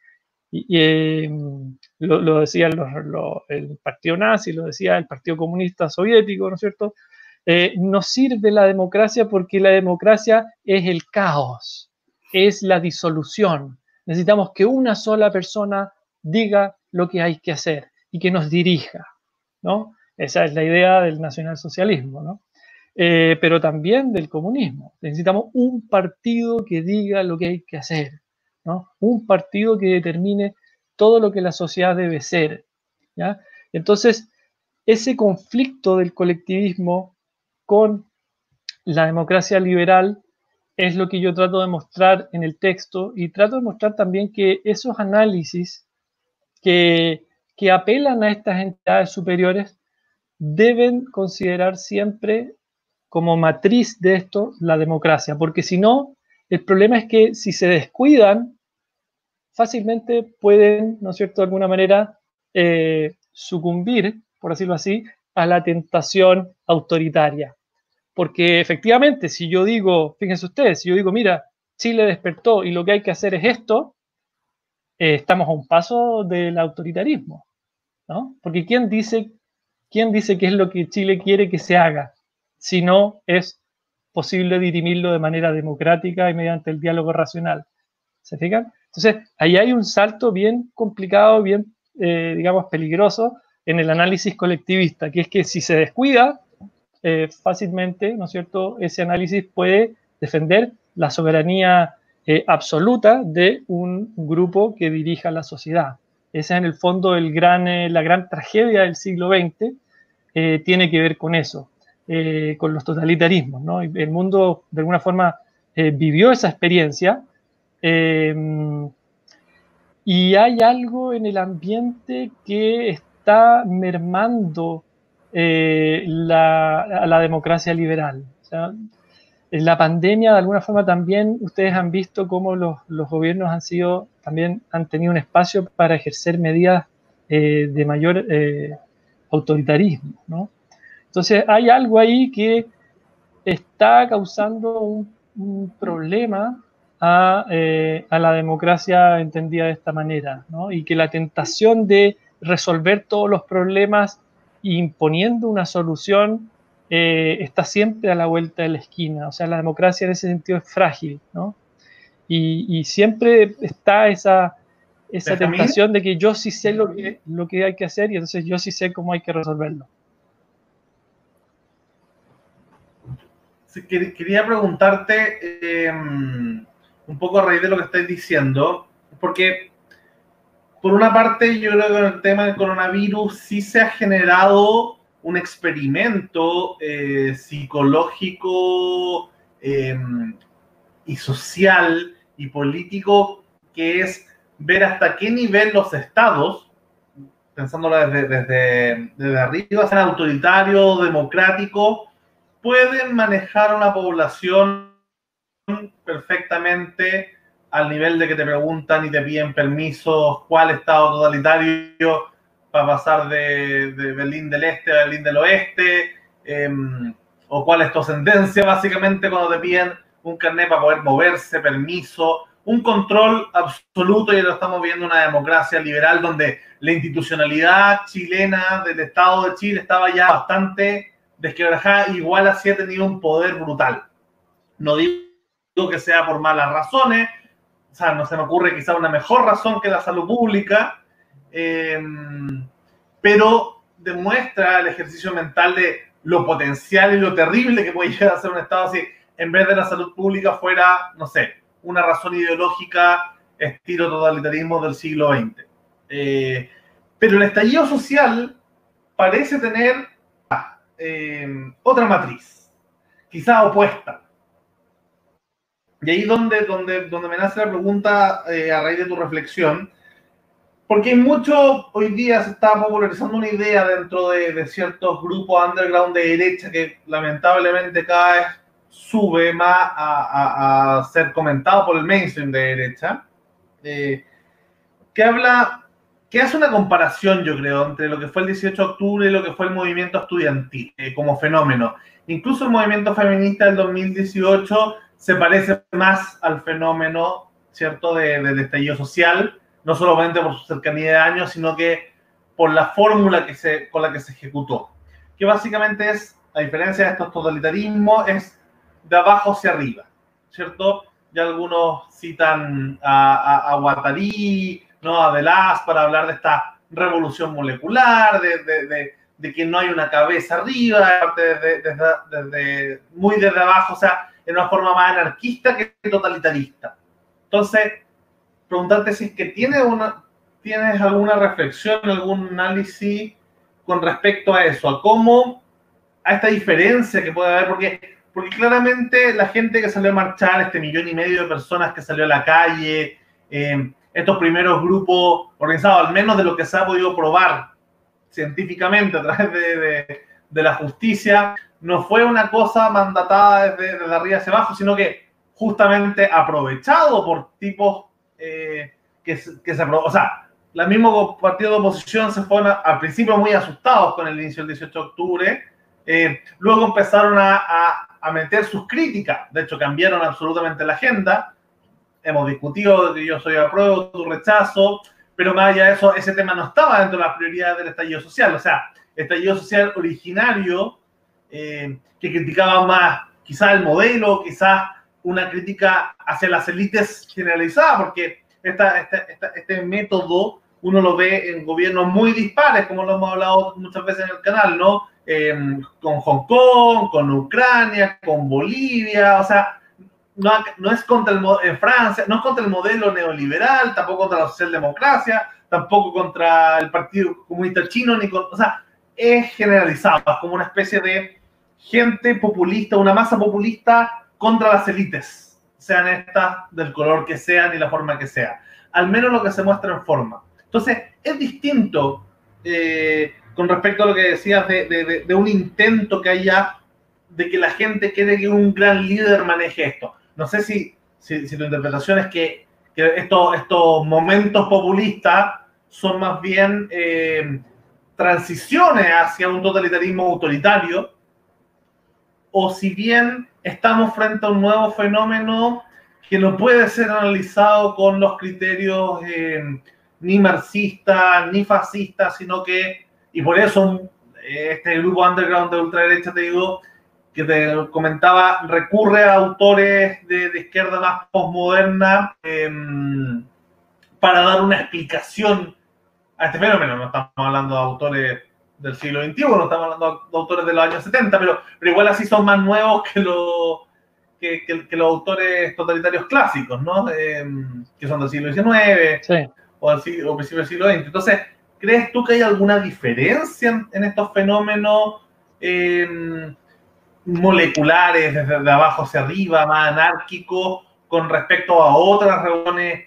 Y, em, lo, decía el partido nazi, lo decía el Partido Comunista Soviético, ¿no es cierto? Eh, no sirve la democracia porque la democracia es el caos, es la disolución. Necesitamos que una sola persona diga lo que hay que hacer y que nos dirija, ¿no? Esa es la idea del nacionalsocialismo, ¿no? Eh, pero también del comunismo. Necesitamos un partido que diga lo que hay que hacer, ¿no? un partido que determine todo lo que la sociedad debe ser. ¿ya? Entonces, ese conflicto del colectivismo con la democracia liberal es lo que yo trato de mostrar en el texto y trato de mostrar también que esos análisis que, que apelan a estas entidades superiores deben considerar siempre como matriz de esto la democracia, porque si no, el problema es que si se descuidan, fácilmente pueden, ¿no es cierto?, de alguna manera eh, sucumbir, por decirlo así, a la tentación autoritaria. Porque efectivamente, si yo digo, fíjense ustedes, si yo digo, mira, Chile despertó y lo que hay que hacer es esto, eh, estamos a un paso del autoritarismo, ¿no? Porque ¿quién dice, ¿quién dice qué es lo que Chile quiere que se haga? si no es posible dirimirlo de manera democrática y mediante el diálogo racional. ¿Se fijan? Entonces, ahí hay un salto bien complicado, bien, eh, digamos, peligroso en el análisis colectivista, que es que si se descuida eh, fácilmente, ¿no es cierto?, ese análisis puede defender la soberanía eh, absoluta de un grupo que dirija la sociedad. Esa es en el fondo el gran, la gran tragedia del siglo XX, tiene que ver con eso. Eh, con los totalitarismos. ¿no? El mundo, de alguna forma, eh, vivió esa experiencia. Eh, y hay algo en el ambiente que está mermando la, a la democracia liberal. en la pandemia, de alguna forma, también ustedes han visto cómo los, gobiernos han sido, también han tenido un espacio para ejercer medidas de mayor autoritarismo, ¿no? Entonces hay algo ahí que está causando un, problema eh, a, la democracia entendida de esta manera, ¿no? y que la tentación de resolver todos los problemas imponiendo una solución eh, está siempre a la vuelta de la esquina. O sea, la democracia en ese sentido es frágil, ¿no? Y, siempre está esa, esa tentación de que yo sí sé lo que, lo que hay que hacer y entonces yo sí sé cómo hay que resolverlo. quería preguntarte em, un poco a raíz de lo que estáis diciendo, porque por una parte yo creo que en el tema del coronavirus sí se ha generado un experimento eh, psicológico em, y social y político que es ver hasta qué nivel los estados, pensándolo desde arriba, sean autoritario, democrático, pueden manejar una población perfectamente al nivel de que te preguntan y te piden permisos cuál estado totalitario para pasar de, Berlín del Este a Berlín del Oeste, em, o cuál es tu ascendencia, básicamente cuando te piden un carnet para poder moverse, permiso, un control absoluto, y lo estamos viendo una democracia liberal donde la institucionalidad chilena del Estado de Chile estaba ya bastante desquebrajada, igual así ha tenido un poder brutal. No digo que sea por malas razones, o sea, no se me ocurre quizá una mejor razón que la salud pública, em, pero demuestra el ejercicio mental de lo potencial y lo terrible que puede llegar a ser un Estado si en vez de la salud pública fuera, no sé, una razón ideológica estilo totalitarismo del siglo XX. Eh, pero el estallido social parece tener em, otra matriz, quizá opuesta. Y ahí donde, donde, donde me nace la pregunta eh, a raíz de tu reflexión, porque mucho, hoy día se está popularizando una idea dentro de, ciertos grupos underground de derecha que lamentablemente cada vez sube más a, ser comentado por el mainstream de derecha, eh, que habla, que hace una comparación, yo creo, entre lo que fue el 18 de octubre y lo que fue el movimiento estudiantil eh, como fenómeno. Incluso el movimiento feminista del 2018 se parece más al fenómeno, ¿cierto?, de, del estallido social, no solamente por su cercanía de años, sino que por la fórmula que se, con la que se ejecutó, que básicamente es, a diferencia de estos totalitarismos, es de abajo hacia arriba, ¿cierto? Ya algunos citan a, a, Guattari, ¿no? a Delas para hablar de esta revolución molecular, de, de, de, que no hay una cabeza arriba, desde, desde, muy desde abajo, o sea, en una forma más anarquista que totalitarista. Entonces, preguntarte si es que tienes, una, tienes alguna reflexión, algún análisis con respecto a eso, a cómo, a esta diferencia que puede haber, porque, porque claramente la gente que salió a marchar, este millón y medio de personas que salió a la calle, eh, estos primeros grupos organizados, al menos de lo que se ha podido probar científicamente a través de, de la justicia, no fue una cosa mandatada desde, arriba hacia abajo, sino que justamente aprovechado por tipos eh, que, que, se O sea, la misma partido de oposición se fueron al principio muy asustados con el inicio del 18 de octubre, eh, luego empezaron a, a, meter sus críticas, de hecho cambiaron absolutamente la agenda, hemos discutido que yo soy a prueba, tu rechazo, pero más allá de eso, ese tema no estaba dentro de las prioridades del estallido social, o sea, estallido social originario eh, que criticaba más quizás el modelo, quizás una crítica hacia las élites generalizada, porque esta, este método uno lo ve en gobiernos muy dispares, como lo hemos hablado muchas veces en el canal, ¿no? Eh, con Hong Kong, con Ucrania, con Bolivia, o sea, no, es contra el en Francia, no es contra el modelo neoliberal, tampoco contra la socialdemocracia, tampoco contra el Partido Comunista Chino, ni o sea, es generalizado, es como una especie de gente populista, una masa populista contra las élites, sean estas del color que sean y la forma que sea. Al menos lo que se muestra en forma. Entonces, es distinto eh, con respecto a lo que decías de, un intento que haya de que la gente quiere que un gran líder maneje esto. No sé si, si, tu interpretación es que, estos, estos momentos populistas son más bien eh, transiciones hacia un totalitarismo autoritario, o si bien estamos frente a un nuevo fenómeno que no puede ser analizado con los criterios eh, ni marxistas ni fascistas, sino que, y por eso eh, este grupo underground de ultraderecha, te digo, que te comentaba, recurre a autores de, izquierda más postmoderna em, para dar una explicación a este fenómeno. No estamos hablando de autores del siglo XXI, no estamos hablando de autores de los años 70, pero, pero igual así son más nuevos que, los que, que, los autores totalitarios clásicos, ¿no? Em, que son del siglo XIX o, o principio del siglo XX. Entonces, ¿crees tú que hay alguna diferencia en, estos fenómenos em, moleculares, desde de abajo hacia arriba, más anárquicos, con respecto a otras reuniones,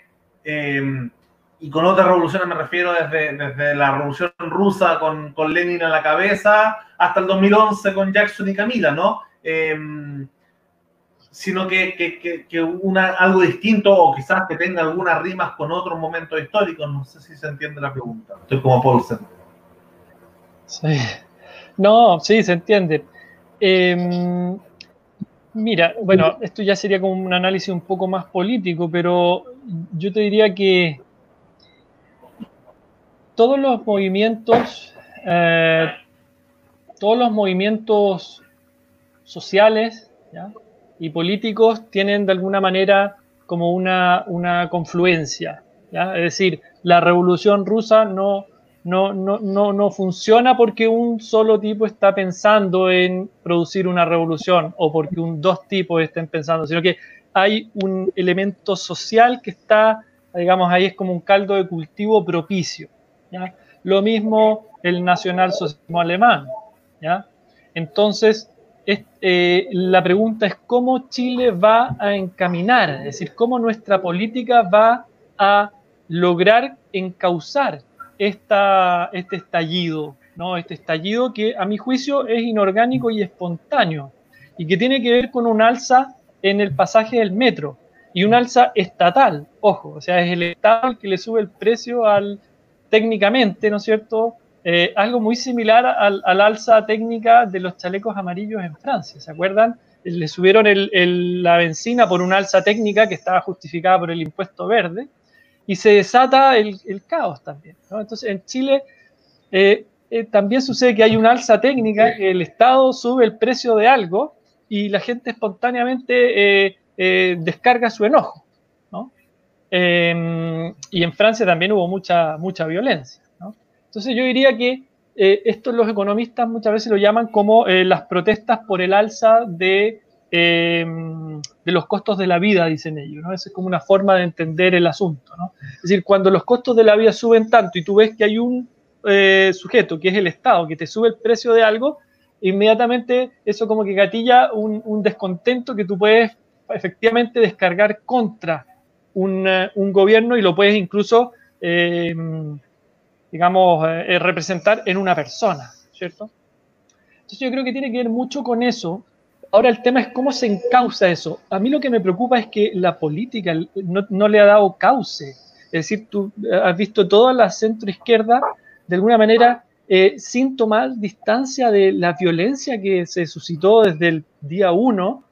y con otras revoluciones me refiero desde, desde la revolución rusa con, con, Lenin a la cabeza hasta el 2011 con Jackson y Camila, ¿no? sino que, que, que, una, algo distinto o quizás que tenga algunas rimas con otros momentos históricos. No sé si se entiende la pregunta. Estoy como Paulsen. Sí. No, sí, se entiende. Em, mira, bueno, esto ya sería como un análisis un poco más político, pero yo te diría que todos los movimientos, eh, todos los movimientos sociales, y políticos tienen de alguna manera como una, una confluencia. ¿ya? Es decir, la revolución rusa no, no, no, no, no funciona porque un solo tipo está pensando en producir una revolución o porque un, dos tipos estén pensando, sino que hay un elemento social que está, digamos, ahí es como un caldo de cultivo propicio. Lo mismo el nacionalsocialismo alemán. ¿ya? Entonces, eh, la pregunta es cómo Chile va a encaminar, es decir, cómo nuestra política va a lograr encauzar esta, este estallido, ¿no? Este estallido que a mi juicio es inorgánico y espontáneo y que tiene que ver con un alza en el pasaje del metro y un alza estatal, ojo, o sea, es el Estado el que le sube el precio al técnicamente, ¿no es cierto?, eh, algo muy similar al, alza técnica de los chalecos amarillos en Francia. ¿Se acuerdan? Le subieron la benzina por una alza técnica que estaba justificada por el impuesto verde y se desata el, caos también. Entonces, en Chile eh, eh, también sucede que hay una alza técnica, que el Estado sube el precio de algo y la gente espontáneamente descarga su enojo. Y en Francia también hubo mucha, mucha violencia. Entonces yo diría que eh, esto los economistas muchas veces lo llaman como eh, las protestas por el alza de, eh, de, los costos de la vida, dicen ellos. ¿no? Esa es como una forma de entender el asunto. Es decir, cuando los costos de la vida suben tanto y tú ves que hay un sujeto, que es el Estado, que te sube el precio de algo, inmediatamente eso como que gatilla un descontento que tú puedes efectivamente descargar contra un, gobierno y lo puedes incluso digamos, eh, representar en una persona, ¿cierto? Entonces yo creo que tiene que ver mucho con eso. Ahora el tema es cómo se encausa eso. A mí lo que me preocupa es que la política no, le ha dado cauce. Es decir, tú has visto toda la centroizquierda de alguna manera eh, sin tomar distancia de la violencia que se suscitó desde el día uno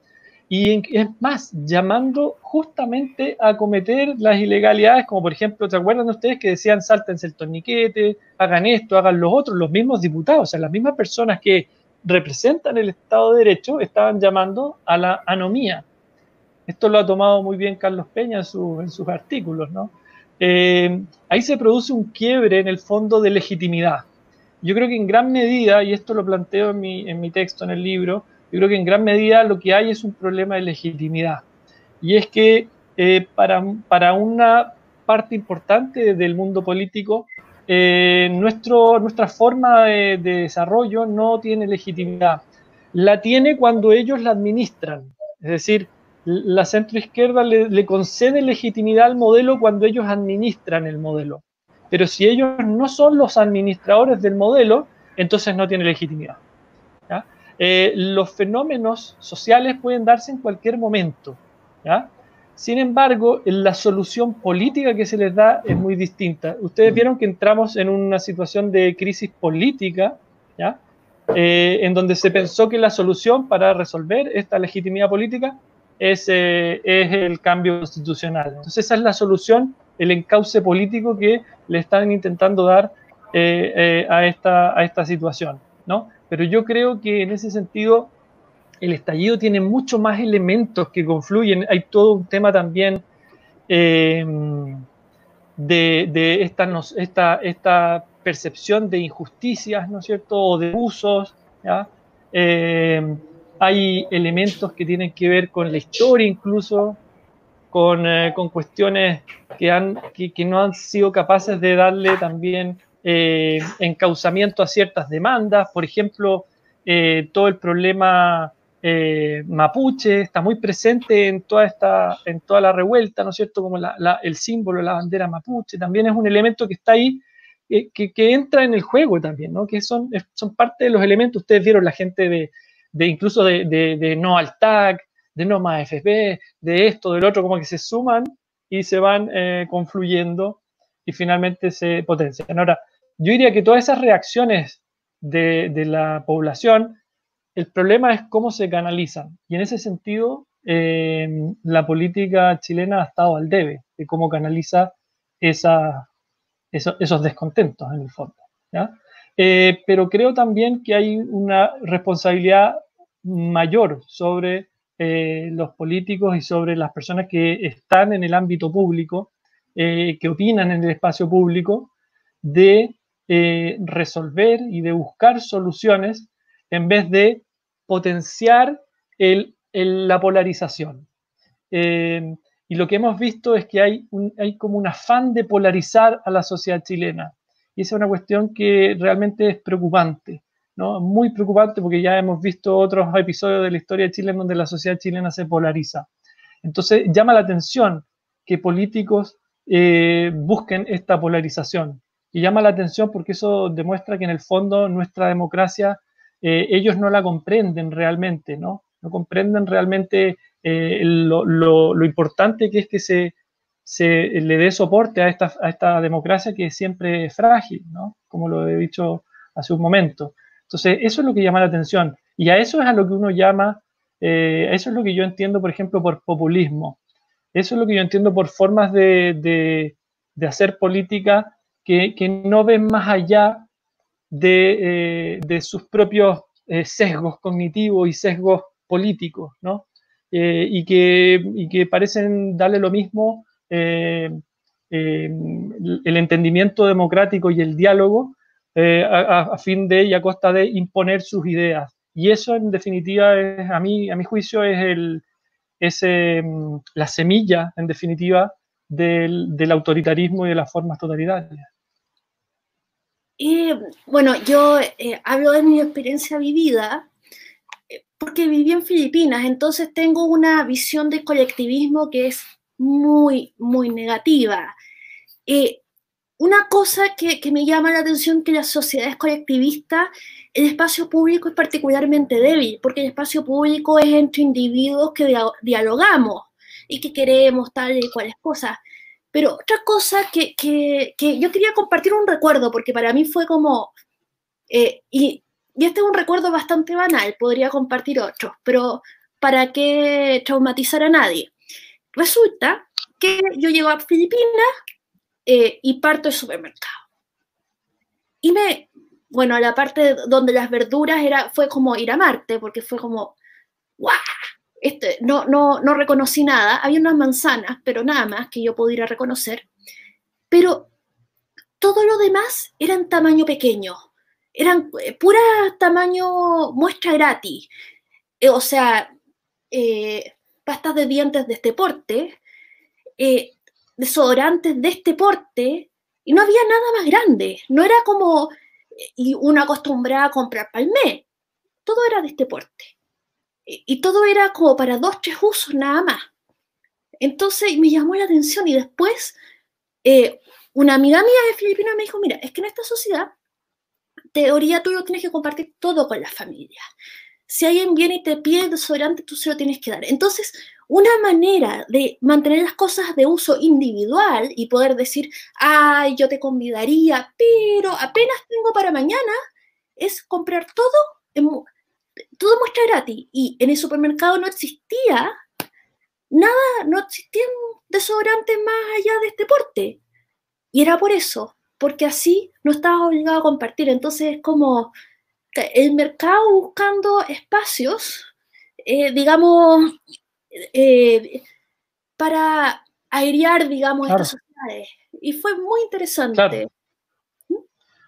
y es más, llamando justamente a cometer las ilegalidades, como por ejemplo, ¿se acuerdan ustedes que decían sáltense el torniquete, hagan esto, hagan los otros? Los mismos diputados, o sea, las mismas personas que representan el Estado de Derecho estaban llamando a la anomía. Esto lo ha tomado muy bien Carlos Peña en, sus artículos, ¿no? Eh, ahí se produce un quiebre en el fondo de legitimidad. Yo creo que en gran medida, y esto lo planteo en mi, en mi texto, en el libro, yo creo que en gran medida lo que hay es un problema de legitimidad. Y es que eh, para, para, una parte importante del mundo político, eh, nuestro, nuestra forma de, desarrollo no tiene legitimidad. La tiene cuando ellos la administran. Es decir, la centroizquierda le, le concede legitimidad al modelo cuando ellos administran el modelo. Pero si ellos no son los administradores del modelo, entonces no tiene legitimidad. Eh, los fenómenos sociales pueden darse en cualquier momento. Sin embargo, la solución política que se les da es muy distinta. Ustedes vieron que entramos en una situación de crisis política, eh, en donde se pensó que la solución para resolver esta legitimidad política es, eh, es, el cambio constitucional. Entonces esa es la solución, el encauce político que le están intentando dar a, esta, a esta situación. ¿no? Pero yo creo que en ese sentido el estallido tiene mucho más elementos que confluyen. Hay todo un tema también eh, de, esta, esta, percepción de injusticias, ¿no es cierto?, o de abusos. Eh, hay elementos que tienen que ver con la historia incluso, con, eh, cuestiones que, han, que, no han sido capaces de darle también eh, encauzamiento a ciertas demandas, por ejemplo, eh, todo el problema eh, mapuche, está muy presente en toda, esta, en toda la revuelta, ¿no es cierto? Como el símbolo la bandera mapuche, también es un elemento que está ahí, eh, que, entra en el juego también, ¿no? Que son, son parte de los elementos, ustedes vieron la gente de, de incluso de, no al tag, de no más FP, de esto, del otro, como que se suman y se van confluyendo y finalmente se potencian. Ahora, yo diría que todas esas reacciones de, de la población, el problema es cómo se canalizan. Y en ese sentido, em, la política chilena ha estado al debe de cómo canaliza esa, esos descontentos en el fondo. Eh, pero creo también que hay una responsabilidad mayor sobre eh, los políticos y sobre las personas que están en el ámbito público, eh, que opinan en el espacio público, de resolver y de buscar soluciones en vez de potenciar la polarización. Eh, y lo que hemos visto es que hay, hay como un afán de polarizar a la sociedad chilena. Y esa es una cuestión que realmente es preocupante, ¿no? Muy preocupante porque ya hemos visto otros episodios de la historia de Chile en donde la sociedad chilena se polariza. Entonces llama la atención que políticos eh, busquen esta polarización. Y llama la atención porque eso demuestra que en el fondo nuestra democracia eh, ellos no la comprenden realmente, ¿no? No comprenden realmente eh, lo, importante que es que se, le dé soporte a esta, a esta, democracia que es siempre frágil, ¿no? Como lo he dicho hace un momento. Entonces, eso es lo que llama la atención. Y a eso es a lo que uno llama, eso es lo que yo entiendo, por ejemplo, por populismo. Eso es lo que yo entiendo por formas de, de, de hacer política que, que, no ven más allá de, eh, sus propios eh, sesgos cognitivos y sesgos políticos, ¿no? Eh, y, que, que, parecen darle lo mismo el entendimiento democrático y el diálogo a, fin de y a costa de imponer sus ideas. Y eso, en definitiva, es, a, mí, a mi juicio, es, el, es la semilla, en definitiva, del, autoritarismo y de las formas totalitarias. Bueno, yo eh, hablo de mi experiencia vivida eh, porque viví en Filipinas, entonces tengo una visión de colectivismo que es muy, muy negativa. Una cosa que, que, me llama la atención que las sociedades colectivistas, el espacio público es particularmente débil, porque el espacio público es entre individuos que dialogamos y que queremos tal y cuales cosas. Pero otra cosa que, yo quería compartir un recuerdo, porque para mí fue como, eh, y, este es un recuerdo bastante banal, podría compartir otro, pero ¿para qué traumatizar a nadie? Resulta que yo llego a Filipinas eh, y parto del supermercado. Y me, bueno, la parte donde las verduras era, fue como ir a Marte, porque fue como, ¡guau! Este, no, no, no reconocí nada. Había unas manzanas, pero nada más que yo pudiera reconocer. Pero todo lo demás era en tamaño pequeño. Eran eh, pura tamaño muestra gratis. Eh, o sea, eh, pastas de dientes de este porte, desodorantes de este porte, y no había nada más grande. No era como y uno acostumbrada a comprar palmé. Todo era de este porte y todo era como para dos, tres usos nada más. Entonces me llamó la atención y después eh, una amiga mía de Filipinas me dijo, mira, es que en esta sociedad, teoría tú lo tienes que compartir todo con la familia. Si alguien viene y te pide desodorante, tú se lo tienes que dar. Entonces, una manera de mantener las cosas de uso individual y poder decir, ay, yo te convidaría, pero apenas tengo para mañana, es comprar todo en, todo muestra gratis. Y en el supermercado no existía nada, no existían desodorantes más allá de este porte. Y era por eso, porque así no estabas obligado a compartir. Entonces es como el mercado buscando espacios, eh, digamos, eh, para airear, digamos, estas sociedades. Y fue muy interesante.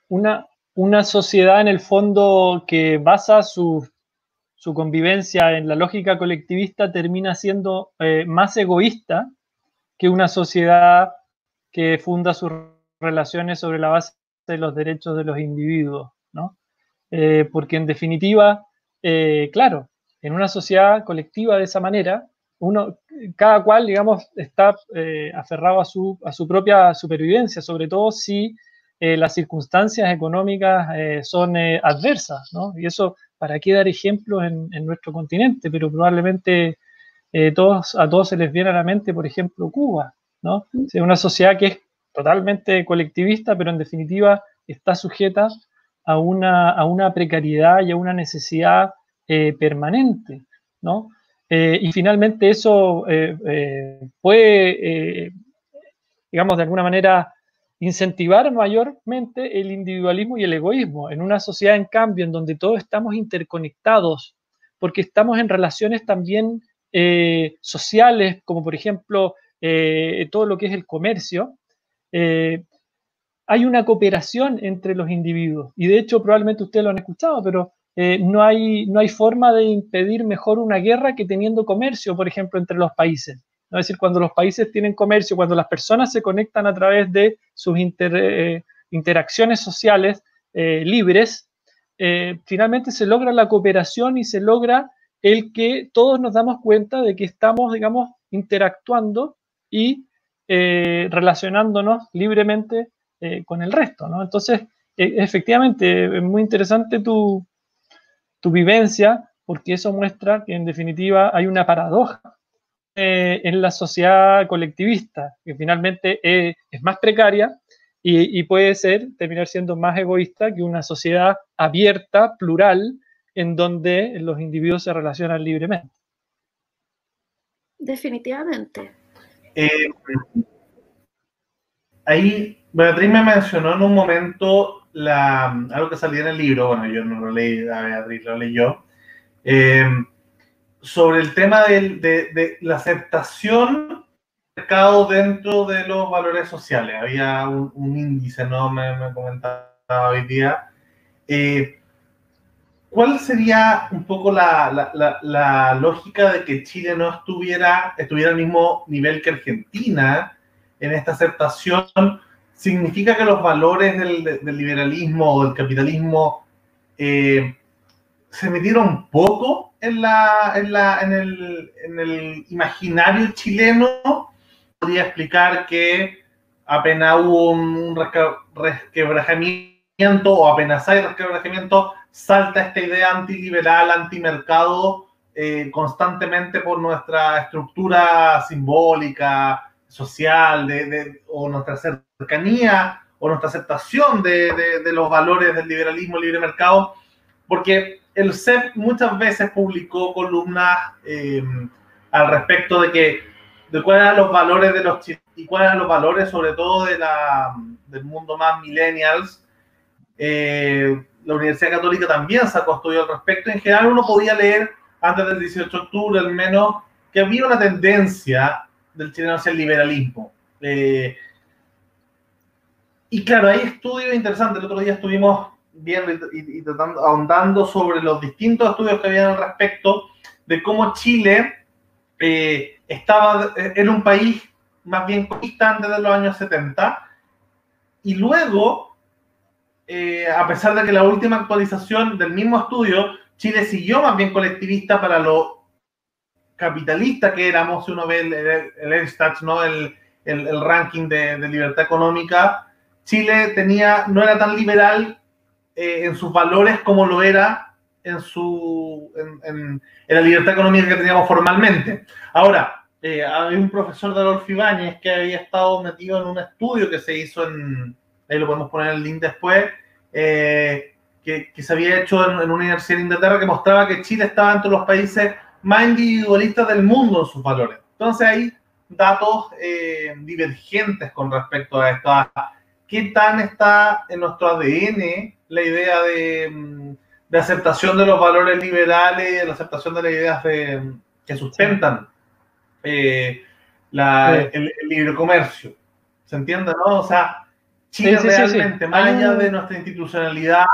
Una, una sociedad en el fondo que basa su, su convivencia en la lógica colectivista termina siendo eh, más egoísta que una sociedad que funda sus relaciones sobre la base de los derechos de los individuos, ¿no? Eh, porque en definitiva, eh, claro, en una sociedad colectiva de esa manera, uno, cada cual, digamos, está eh, aferrado a su, a su propia supervivencia, sobre todo si eh, las circunstancias económicas eh, son adversas, ¿no? Y eso, ¿para qué dar ejemplos en, en nuestro continente? Pero probablemente todos, a todos se les viene a la mente, por ejemplo, Cuba, ¿no? Es una sociedad que es totalmente colectivista, pero en definitiva está sujeta a una, a una precariedad y a una necesidad permanente, ¿no? Eh, y finalmente eso eh, puede, digamos, de alguna manera incentivar mayormente el individualismo y el egoísmo en una sociedad, en cambio, en donde todos estamos interconectados, porque estamos en relaciones también sociales, como por ejemplo todo lo que es el comercio, hay una cooperación entre los individuos. Y de hecho, probablemente ustedes lo han escuchado, pero eh, no, hay, no hay forma de impedir mejor una guerra que teniendo comercio, por ejemplo, entre los países. Es decir, cuando los países tienen comercio, cuando las personas se conectan a través de sus eh, interacciones sociales eh, libres, finalmente se logra la cooperación y se logra el que todos nos damos cuenta de que estamos, digamos, interactuando y relacionándonos libremente con el resto, ¿no? Entonces, efectivamente, es muy interesante tu, tu vivencia, porque eso muestra que en definitiva hay una paradoja eh, en la sociedad colectivista, que finalmente es más precaria y, puede ser, terminar siendo más egoísta que una sociedad abierta, plural, en donde los individuos se relacionan libremente. Definitivamente. Eh, ahí Beatriz me mencionó en un momento la, algo que salía en el libro, bueno, yo no lo leí, a Beatriz lo leyó, eh, sobre el tema de, de, la aceptación del mercado dentro de los valores sociales. Había un, índice, ¿no? Me, me, comentaba hoy día. Eh, ¿Cuál sería un poco la, la, la, lógica de que Chile no estuviera, estuviera al mismo nivel que Argentina en esta aceptación? Significa que los valores del, liberalismo o del capitalismo eh, se metieron poco en, la, en, la, en, el, en, el, imaginario chileno. Podría explicar que apenas hubo un resquebrajamiento o apenas hay resquebrajamiento, salta esta idea antiliberal, antimercado eh, constantemente por nuestra estructura simbólica, social de, o nuestra cercanía o nuestra aceptación de, los valores del liberalismo libre mercado, porque el CEP muchas veces publicó columnas em, al respecto de que de cuáles eran los valores de los y cuáles eran los valores sobre todo de la, del mundo más millennials. Eh, la Universidad Católica también sacó estudios al respecto. En general uno podía leer antes del 18 de octubre al menos que había una tendencia del chileno hacia el liberalismo. Eh, y claro, hay estudios interesantes. El otro día estuvimos viendo y, tratando, ahondando sobre los distintos estudios que habían al respecto de cómo Chile eh, estaba en un país más bien constante de los años 70 y luego, eh, a pesar de que la última actualización del mismo estudio, Chile siguió más bien colectivista para lo capitalista que éramos, si uno ve el, el, ¿no? el, el ranking de, de, libertad económica, Chile tenía, no era tan liberal eh, en sus valores como lo era en, su, en, en, la libertad económica que teníamos formalmente. Ahora, eh, hay un profesor de Adolfo Ibáñez que había estado metido en un estudio que se hizo en, ahí lo podemos poner el link después, eh, que, que, se había hecho en, en, una universidad de Inglaterra que mostraba que Chile estaba entre los países más individualistas del mundo en sus valores. Entonces hay datos eh, divergentes con respecto a esto. ¿Qué tan está en nuestro ADN la idea de, mm, de aceptación de los valores liberales, de la aceptación de las ideas de, que sustentan eh, la, el, el, libre comercio? ¿Se entiende, no? O sea, Chile sí, sí, realmente, más allá de nuestra institucionalidad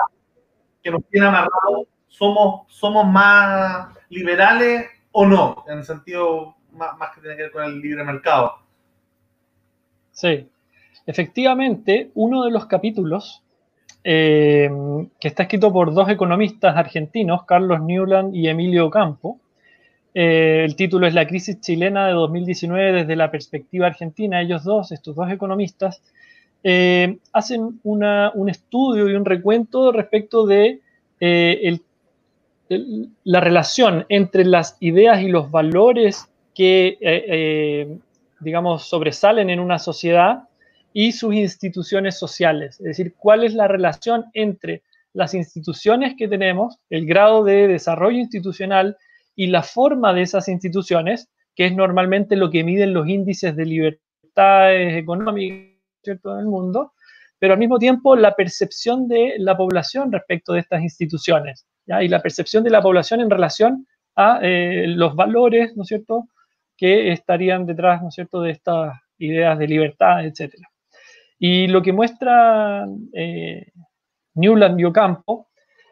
que nos tiene amarrado, somos, somos más liberales o no, en el sentido más, más, que tiene que ver con el libre mercado. Sí, efectivamente, uno de los capítulos eh, que está escrito por dos economistas argentinos, Carlos Newland y Emilio Campo. Eh, el título es La crisis chilena de 2019 desde la perspectiva argentina. Ellos dos, estos dos economistas, hacen un estudio y un recuento respecto de la relación entre las ideas y los valores que, digamos, sobresalen en una sociedad y sus instituciones sociales. Es decir, cuál es la relación entre las instituciones que tenemos, el grado de desarrollo institucional y la forma de esas instituciones, que es normalmente lo que miden los índices de libertades económicas ¿cierto? en el mundo, pero al mismo tiempo la percepción de la población respecto de estas instituciones, y la percepción de la población en relación a eh, los valores, ¿no es cierto?, que estarían detrás, ¿no es cierto?, de estas ideas de libertad, etcétera. Y lo que muestra eh, Newland y Ocampo,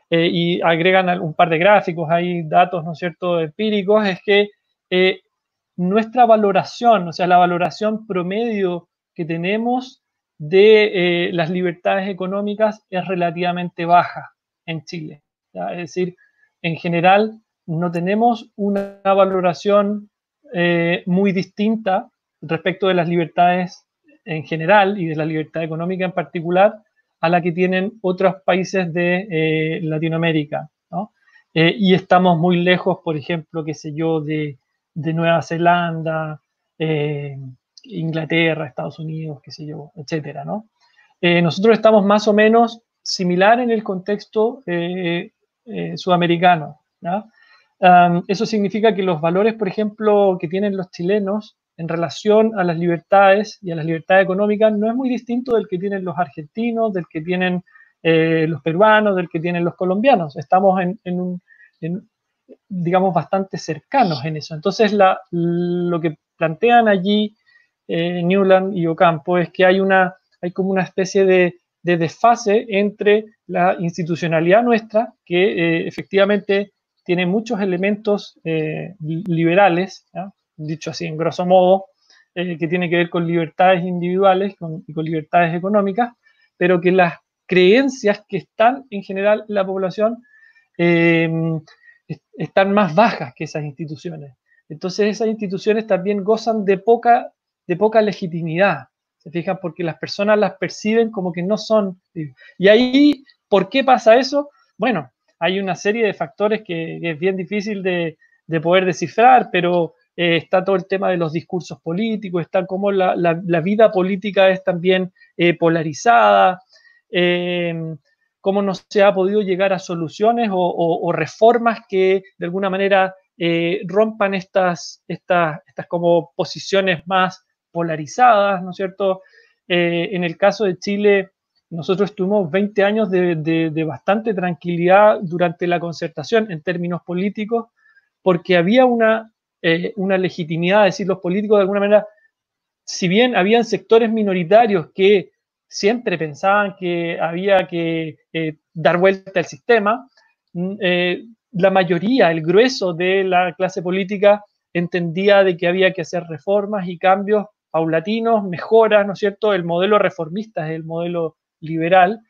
eh, y agregan un par de gráficos, hay datos, ¿no es cierto?, empíricos, es que nuestra valoración, o sea, la valoración promedio que tenemos de las libertades económicas es relativamente baja en Chile. Es decir, en general no tenemos una valoración muy distinta respecto de las libertades en general y de la libertad económica en particular a la que tienen otros países de eh, Latinoamérica. Eh, y estamos muy lejos, por ejemplo, qué sé yo, de, Nueva Zelanda, eh, Inglaterra, Estados Unidos, qué sé yo, etcétera, ¿no? nosotros estamos más o menos similar en el contexto sudamericano. eso significa que los valores, por ejemplo, que tienen los chilenos en relación a las libertades y a las libertades económicas no es muy distinto del que tienen los argentinos, del que tienen eh, los peruanos, del que tienen los colombianos. Estamos en, un, digamos, bastante cercanos en eso. Entonces, lo que plantean allí eh, Newland y Ocampo es que hay, una, hay como una especie de, desfase entre la institucionalidad nuestra, que eh, efectivamente tiene muchos elementos liberales, ¿ya? dicho así en grosso modo, eh, que tiene que ver con libertades individuales y con libertades económicas, pero que las creencias que están en general en la población eh, están más bajas que esas instituciones. Entonces esas instituciones también gozan de poca, de poca legitimidad, ¿se fijan? Porque las personas las perciben como que no son... Y ahí, ¿por qué pasa eso? Bueno, hay una serie de factores que, es bien difícil de, de poder descifrar, pero eh, está todo el tema de los discursos políticos, está como la, vida política es también eh, polarizada, eh, cómo no se ha podido llegar a soluciones o, reformas que de alguna manera rompan estas, estas, estas como posiciones más polarizadas, ¿no es cierto? en el caso de Chile, nosotros tuvimos 20 años de, bastante tranquilidad durante la concertación en términos políticos, porque había una eh, legitimidad, es decir, los políticos de alguna manera, si bien habían sectores minoritarios que siempre pensaban que había que eh, dar vuelta al sistema, mm, eh, la mayoría, el grueso de la clase política entendía de que había que hacer reformas y cambios paulatinos, mejoras, ¿no es cierto? El modelo reformista es el modelo liberal,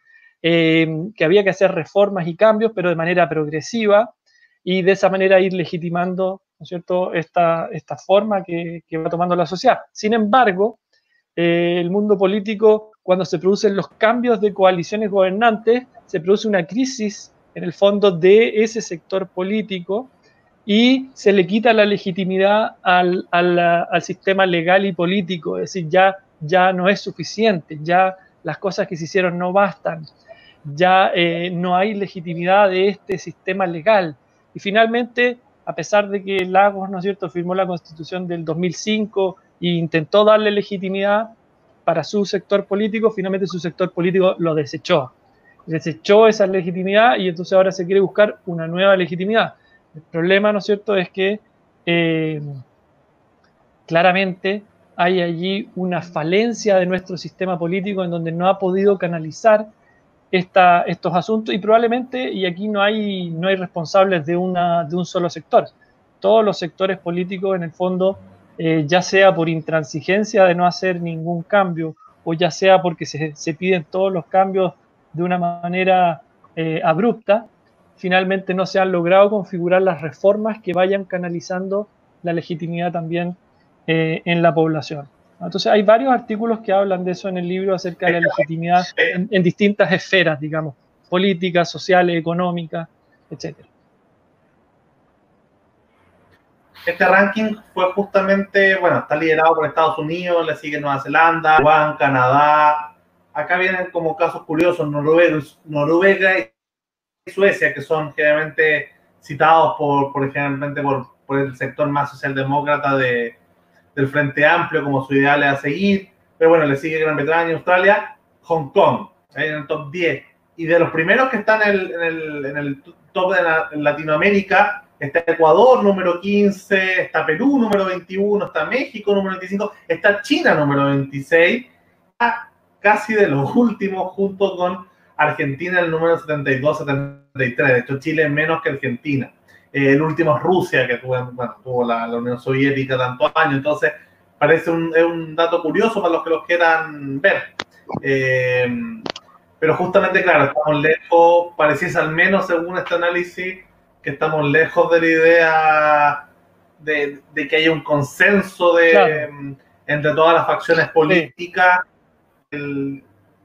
que había que hacer reformas y cambios, pero de manera progresiva, y de esa manera ir legitimando ¿no es cierto?, esta, esta forma que, que, va tomando la sociedad. Sin embargo, eh, el mundo político, cuando se producen los cambios de coaliciones gobernantes, se produce una crisis en el fondo de ese sector político y se le quita la legitimidad al, al, al sistema legal y político, es decir, ya, ya no es suficiente, ya las cosas que se hicieron no bastan, ya eh, no hay legitimidad de este sistema legal. Y finalmente a pesar de que Lagos, ¿no es cierto?, firmó la constitución del 2005 e intentó darle legitimidad para su sector político, finalmente su sector político lo desechó. Desechó esa legitimidad y entonces ahora se quiere buscar una nueva legitimidad. El problema, ¿no es cierto?, es que eh, claramente hay allí una falencia de nuestro sistema político en donde no ha podido canalizar estos asuntos y probablemente, y aquí no hay, no hay responsables de, una, de un solo sector, todos los sectores políticos en el fondo, eh, ya sea por intransigencia de no hacer ningún cambio o ya sea porque se, se piden todos los cambios de una manera eh, abrupta, finalmente no se han logrado configurar las reformas que vayan canalizando la legitimidad también eh, en la población. Entonces hay varios artículos que hablan de eso en el libro acerca de la legitimidad en, distintas esferas, digamos, políticas, sociales, económicas, etc. Este ranking fue justamente, bueno, está liderado por Estados Unidos, le sigue Nueva Zelanda, Juan, Canadá. Acá vienen como casos curiosos Noruega, Noruega y Suecia, que son generalmente citados por, por generalmente por, por el sector más socialdemócrata de, del Frente Amplio como su ideal a seguir. Pero bueno, le sigue Gran Bretaña, Australia, Hong Kong, en el top 10. Y de los primeros que están en el, en el, en el top de Latinoamérica, está Ecuador número 15, está Perú número 21, está México número 25, está China número 26, casi de los últimos junto con Argentina el número 72-73. De hecho, Chile menos que Argentina. Eh, el último es Rusia, que tuvo, bueno, tuvo la, Unión Soviética tantos años. Entonces, parece un, es un dato curioso para los que los quieran ver. Eh, pero justamente, claro, estamos lejos, pareciese al menos según este análisis, que estamos lejos de la idea de, que haya un consenso de, entre todas las facciones políticas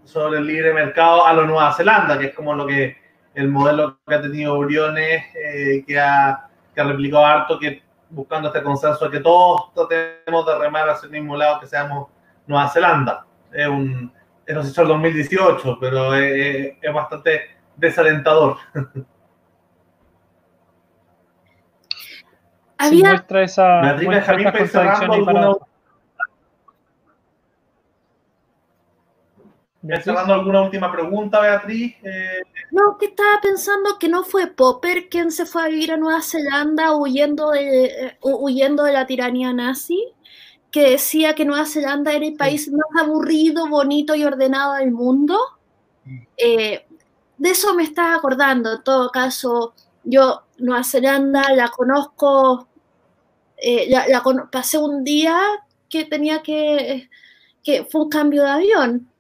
sobre el libre mercado a la Nueva Zelanda, que es como lo que el modelo que ha tenido Briones, eh, que, ha, que ha replicado harto, que buscando este consenso de que todos tratemos de remar hacia el mismo lado, que seamos Nueva Zelanda. Es un, eso se hizo el 2018, pero es, es bastante desalentador. Había... muestra esa, muestra alguna, cerrando alguna última pregunta, Beatriz. Eh, no, que estaba pensando que no fue Popper quien se fue a vivir a Nueva Zelanda huyendo de, eh, huyendo de la tiranía nazi, que decía que Nueva Zelanda era el país más aburrido, bonito y ordenado del mundo. Eh, de eso me estaba acordando. En todo caso, yo Nueva Zelanda la conozco, la, pasé un día que tenía que, que fue un cambio de avión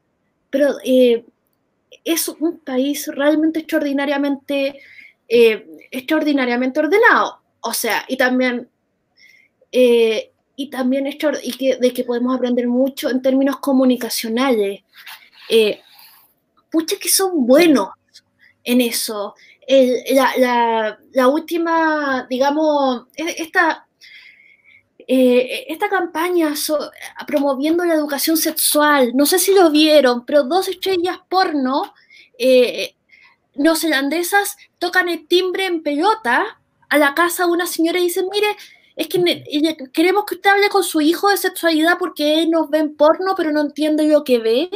pero eh, es un país realmente extraordinariamente, eh, extraordinariamente ordenado. O sea, y también, eh, y también y que, de que podemos aprender mucho en términos comunicacionales. pucha que son buenos en eso. la, la, última, digamos, e, esta, eh, esta campaña promoviendo la educación sexual, no sé si lo vieron, pero dos estrellas porno eh, neozelandesas tocan el timbre en pelota a la casa de una señora y dicen, mire, es que queremos que usted hable con su hijo de sexualidad porque él nos ve en porno, pero no entiende lo que ve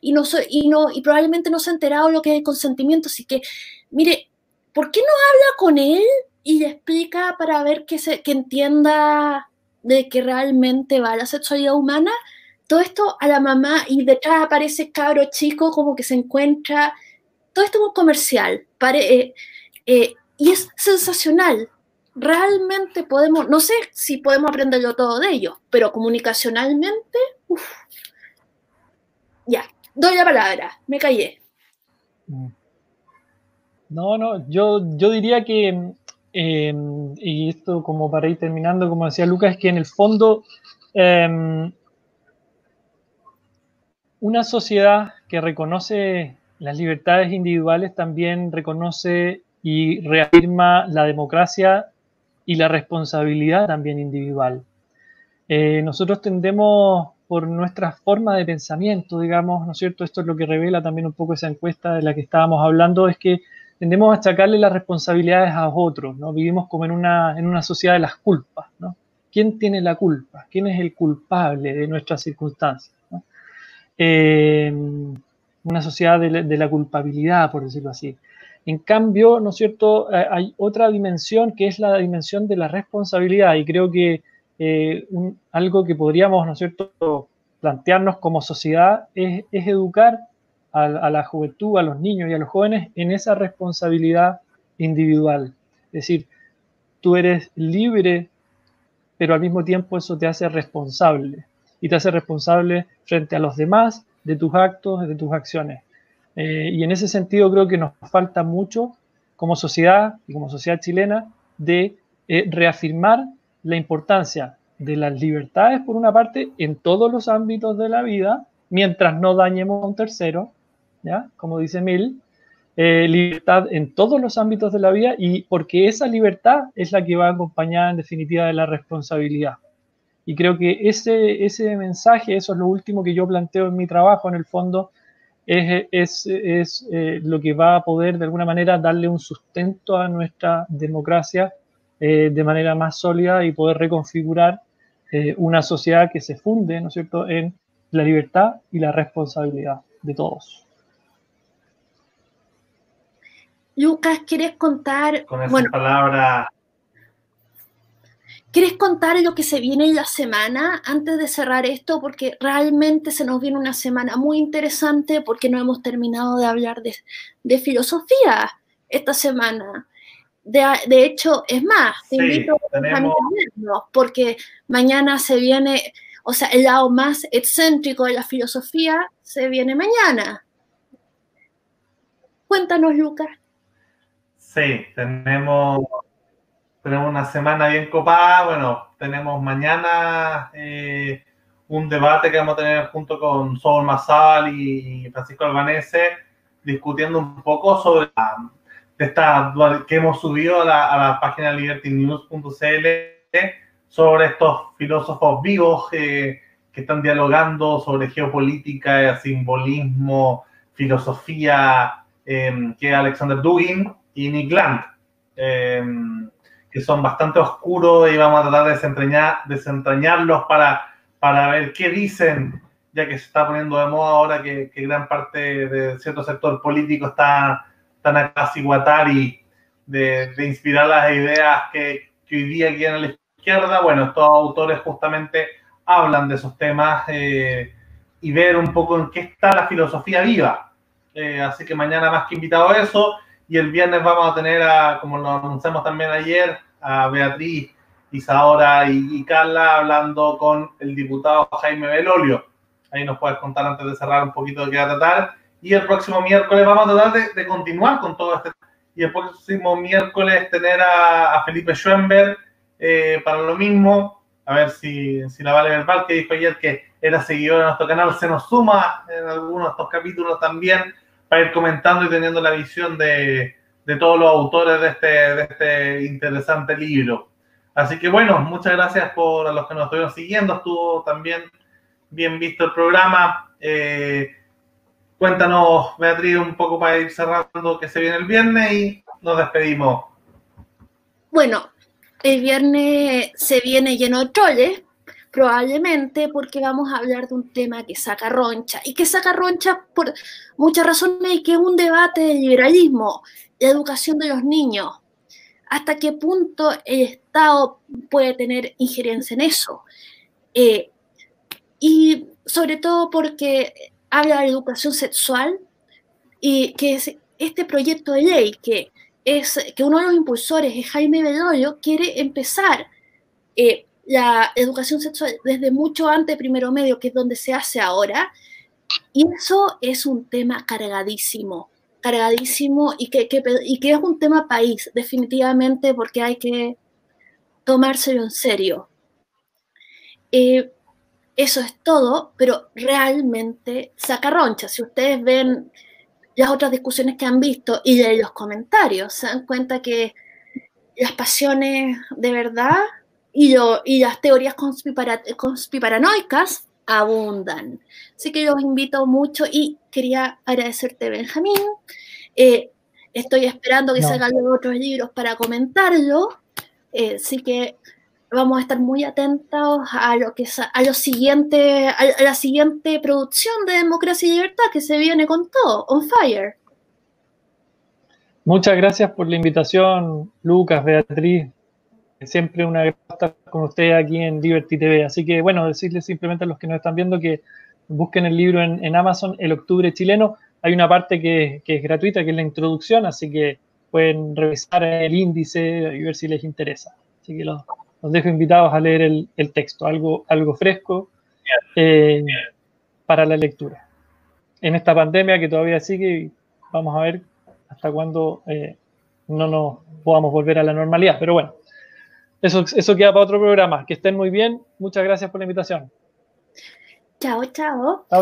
y, no, y, no, y probablemente no se ha enterado lo que es el consentimiento. Así que, mire, ¿por qué no habla con él y le explica para ver que, se, que entienda de que realmente va la sexualidad humana, todo esto a la mamá y detrás aparece cabro chico como que se encuentra, todo esto es comercial, eh, eh, y es sensacional. Realmente podemos, no sé si podemos aprenderlo todo de ellos, pero comunicacionalmente, ya, doy la palabra, me callé. No, no, yo, yo diría que Y esto como para ir terminando, como decía Lucas, es que en el fondo em, una sociedad que reconoce las libertades individuales también reconoce y reafirma la democracia y la responsabilidad también individual. Eh, nosotros tendemos por nuestra forma de pensamiento, digamos, ¿no es cierto? Esto es lo que revela también un poco esa encuesta de la que estábamos hablando, es que tendemos a achacarle las responsabilidades a otros, ¿no? Vivimos como en una, en una sociedad de las culpas, ¿no? ¿Quién tiene la culpa? ¿Quién es el culpable de nuestras circunstancias? Eh, una sociedad de la, culpabilidad, por decirlo así. En cambio, ¿no es cierto? Eh, hay otra dimensión que es la dimensión de la responsabilidad y creo que eh, algo que podríamos, ¿no es cierto?, plantearnos como sociedad es, es educar a, la juventud, a los niños y a los jóvenes en esa responsabilidad individual. Es decir, tú eres libre, pero al mismo tiempo eso te hace responsable y te hace responsable frente a los demás de tus actos, de tus acciones. Eh, y en ese sentido creo que nos falta mucho como sociedad y como sociedad chilena de eh, reafirmar la importancia de las libertades, por una parte, en todos los ámbitos de la vida, mientras no dañemos a un tercero, ¿ya? Como dice Mill, eh, libertad en todos los ámbitos de la vida y porque esa libertad es la que va acompañada en definitiva de la responsabilidad. Y creo que ese, ese mensaje, eso es lo último que yo planteo en mi trabajo, en el fondo, es, es, es eh, lo que va a poder de alguna manera darle un sustento a nuestra democracia eh, de manera más sólida y poder reconfigurar una sociedad que se funde, ¿no es cierto?, en la libertad y la responsabilidad de todos. Lucas, ¿quieres contar? Con esa palabra. ¿Quieres contar lo que se viene en la semana antes de cerrar esto? Porque realmente se nos viene una semana muy interesante porque no hemos terminado de hablar de, filosofía esta semana. De, hecho, es más, te invito a vernos porque mañana se viene, o sea, el lado más excéntrico de la filosofía se viene mañana. Cuéntanos, Lucas. Sí, tenemos, tenemos una semana bien copada. Bueno, tenemos mañana eh, un debate que vamos a tener junto con Sol Mazal y Francisco Albanese, discutiendo un poco sobre esta que hemos subido a la, página libertynews.cl sobre estos filósofos vivos que están dialogando sobre geopolítica, simbolismo, filosofía, eh, que es Alexander Dugin y Nick Land, em, que son bastante oscuros y vamos a tratar de desentrañar, desentrañarlos para, para ver qué dicen, ya que se está poniendo de moda ahora que, gran parte de cierto sector político está tan a casi y de, de, inspirar las ideas que, que, hoy día quieren a la izquierda. Bueno, estos autores justamente hablan de esos temas eh, y ver un poco en qué está la filosofía viva. Eh, así que mañana más que invitado a eso. Y el viernes vamos a tener, a, como lo anunciamos también ayer, a Beatriz, Isadora y, y Carla hablando con el diputado Jaime Belolio. Ahí nos puedes contar antes de cerrar un poquito de qué va a tratar. Y el próximo miércoles vamos a tratar de, continuar con todo este. Y el próximo miércoles tener a, Felipe Schoenberg eh, para lo mismo. A ver si, si la Vale Verbal, que dijo ayer que era seguidor de nuestro canal, se nos suma en algunos de estos capítulos también para ir comentando y teniendo la visión de, de todos los autores de este, de este interesante libro. Así que bueno, muchas gracias por a los que nos estuvieron siguiendo. Estuvo también bien visto el programa. Eh, cuéntanos, Beatriz, un poco para ir cerrando que se viene el viernes y nos despedimos. Bueno, el viernes se viene lleno de troles, probablemente porque vamos a hablar de un tema que saca roncha y que saca roncha por muchas razones y que es un debate de liberalismo, la educación de los niños. ¿Hasta qué punto el Estado puede tener injerencia en eso? Eh, y sobre todo porque habla de educación sexual y que es este proyecto de ley que es que uno de los impulsores es Jaime Bedoyo quiere empezar eh, la educación sexual desde mucho antes primero medio, que es donde se hace ahora, y eso es un tema cargadísimo, cargadísimo y que, y que es un tema país, definitivamente, porque hay que tomárselo en serio. Eh, eso es todo, pero realmente saca roncha. Si ustedes ven las otras discusiones que han visto y de los comentarios, se dan cuenta que las pasiones de verdad y, y las teorías conspiparanoicas abundan. Así que los invito mucho y quería agradecerte, Benjamín. Eh, estoy esperando que salgan los otros libros para comentarlo. Eh, así que vamos a estar muy atentos a lo que a lo siguiente, a la siguiente producción de Democracia y Libertad que se viene con todo, on fire. Muchas gracias por la invitación, Lucas, Beatriz, siempre una gran estar con ustedes aquí en Liberty TV. Así que, bueno, decirles simplemente a los que nos están viendo que busquen el libro en, Amazon, El Octubre Chileno. Hay una parte que, es gratuita, que es la introducción, así que pueden revisar el índice y ver si les interesa. Así que los, dejo invitados a leer el, texto, algo, algo fresco eh, para la lectura. en esta pandemia que todavía sigue vamos a ver hasta cuándo eh, no nos podamos volver a la normalidad. Pero bueno, eso, eso queda para otro programa. Que estén muy bien. Muchas gracias por la invitación. Chao, chao.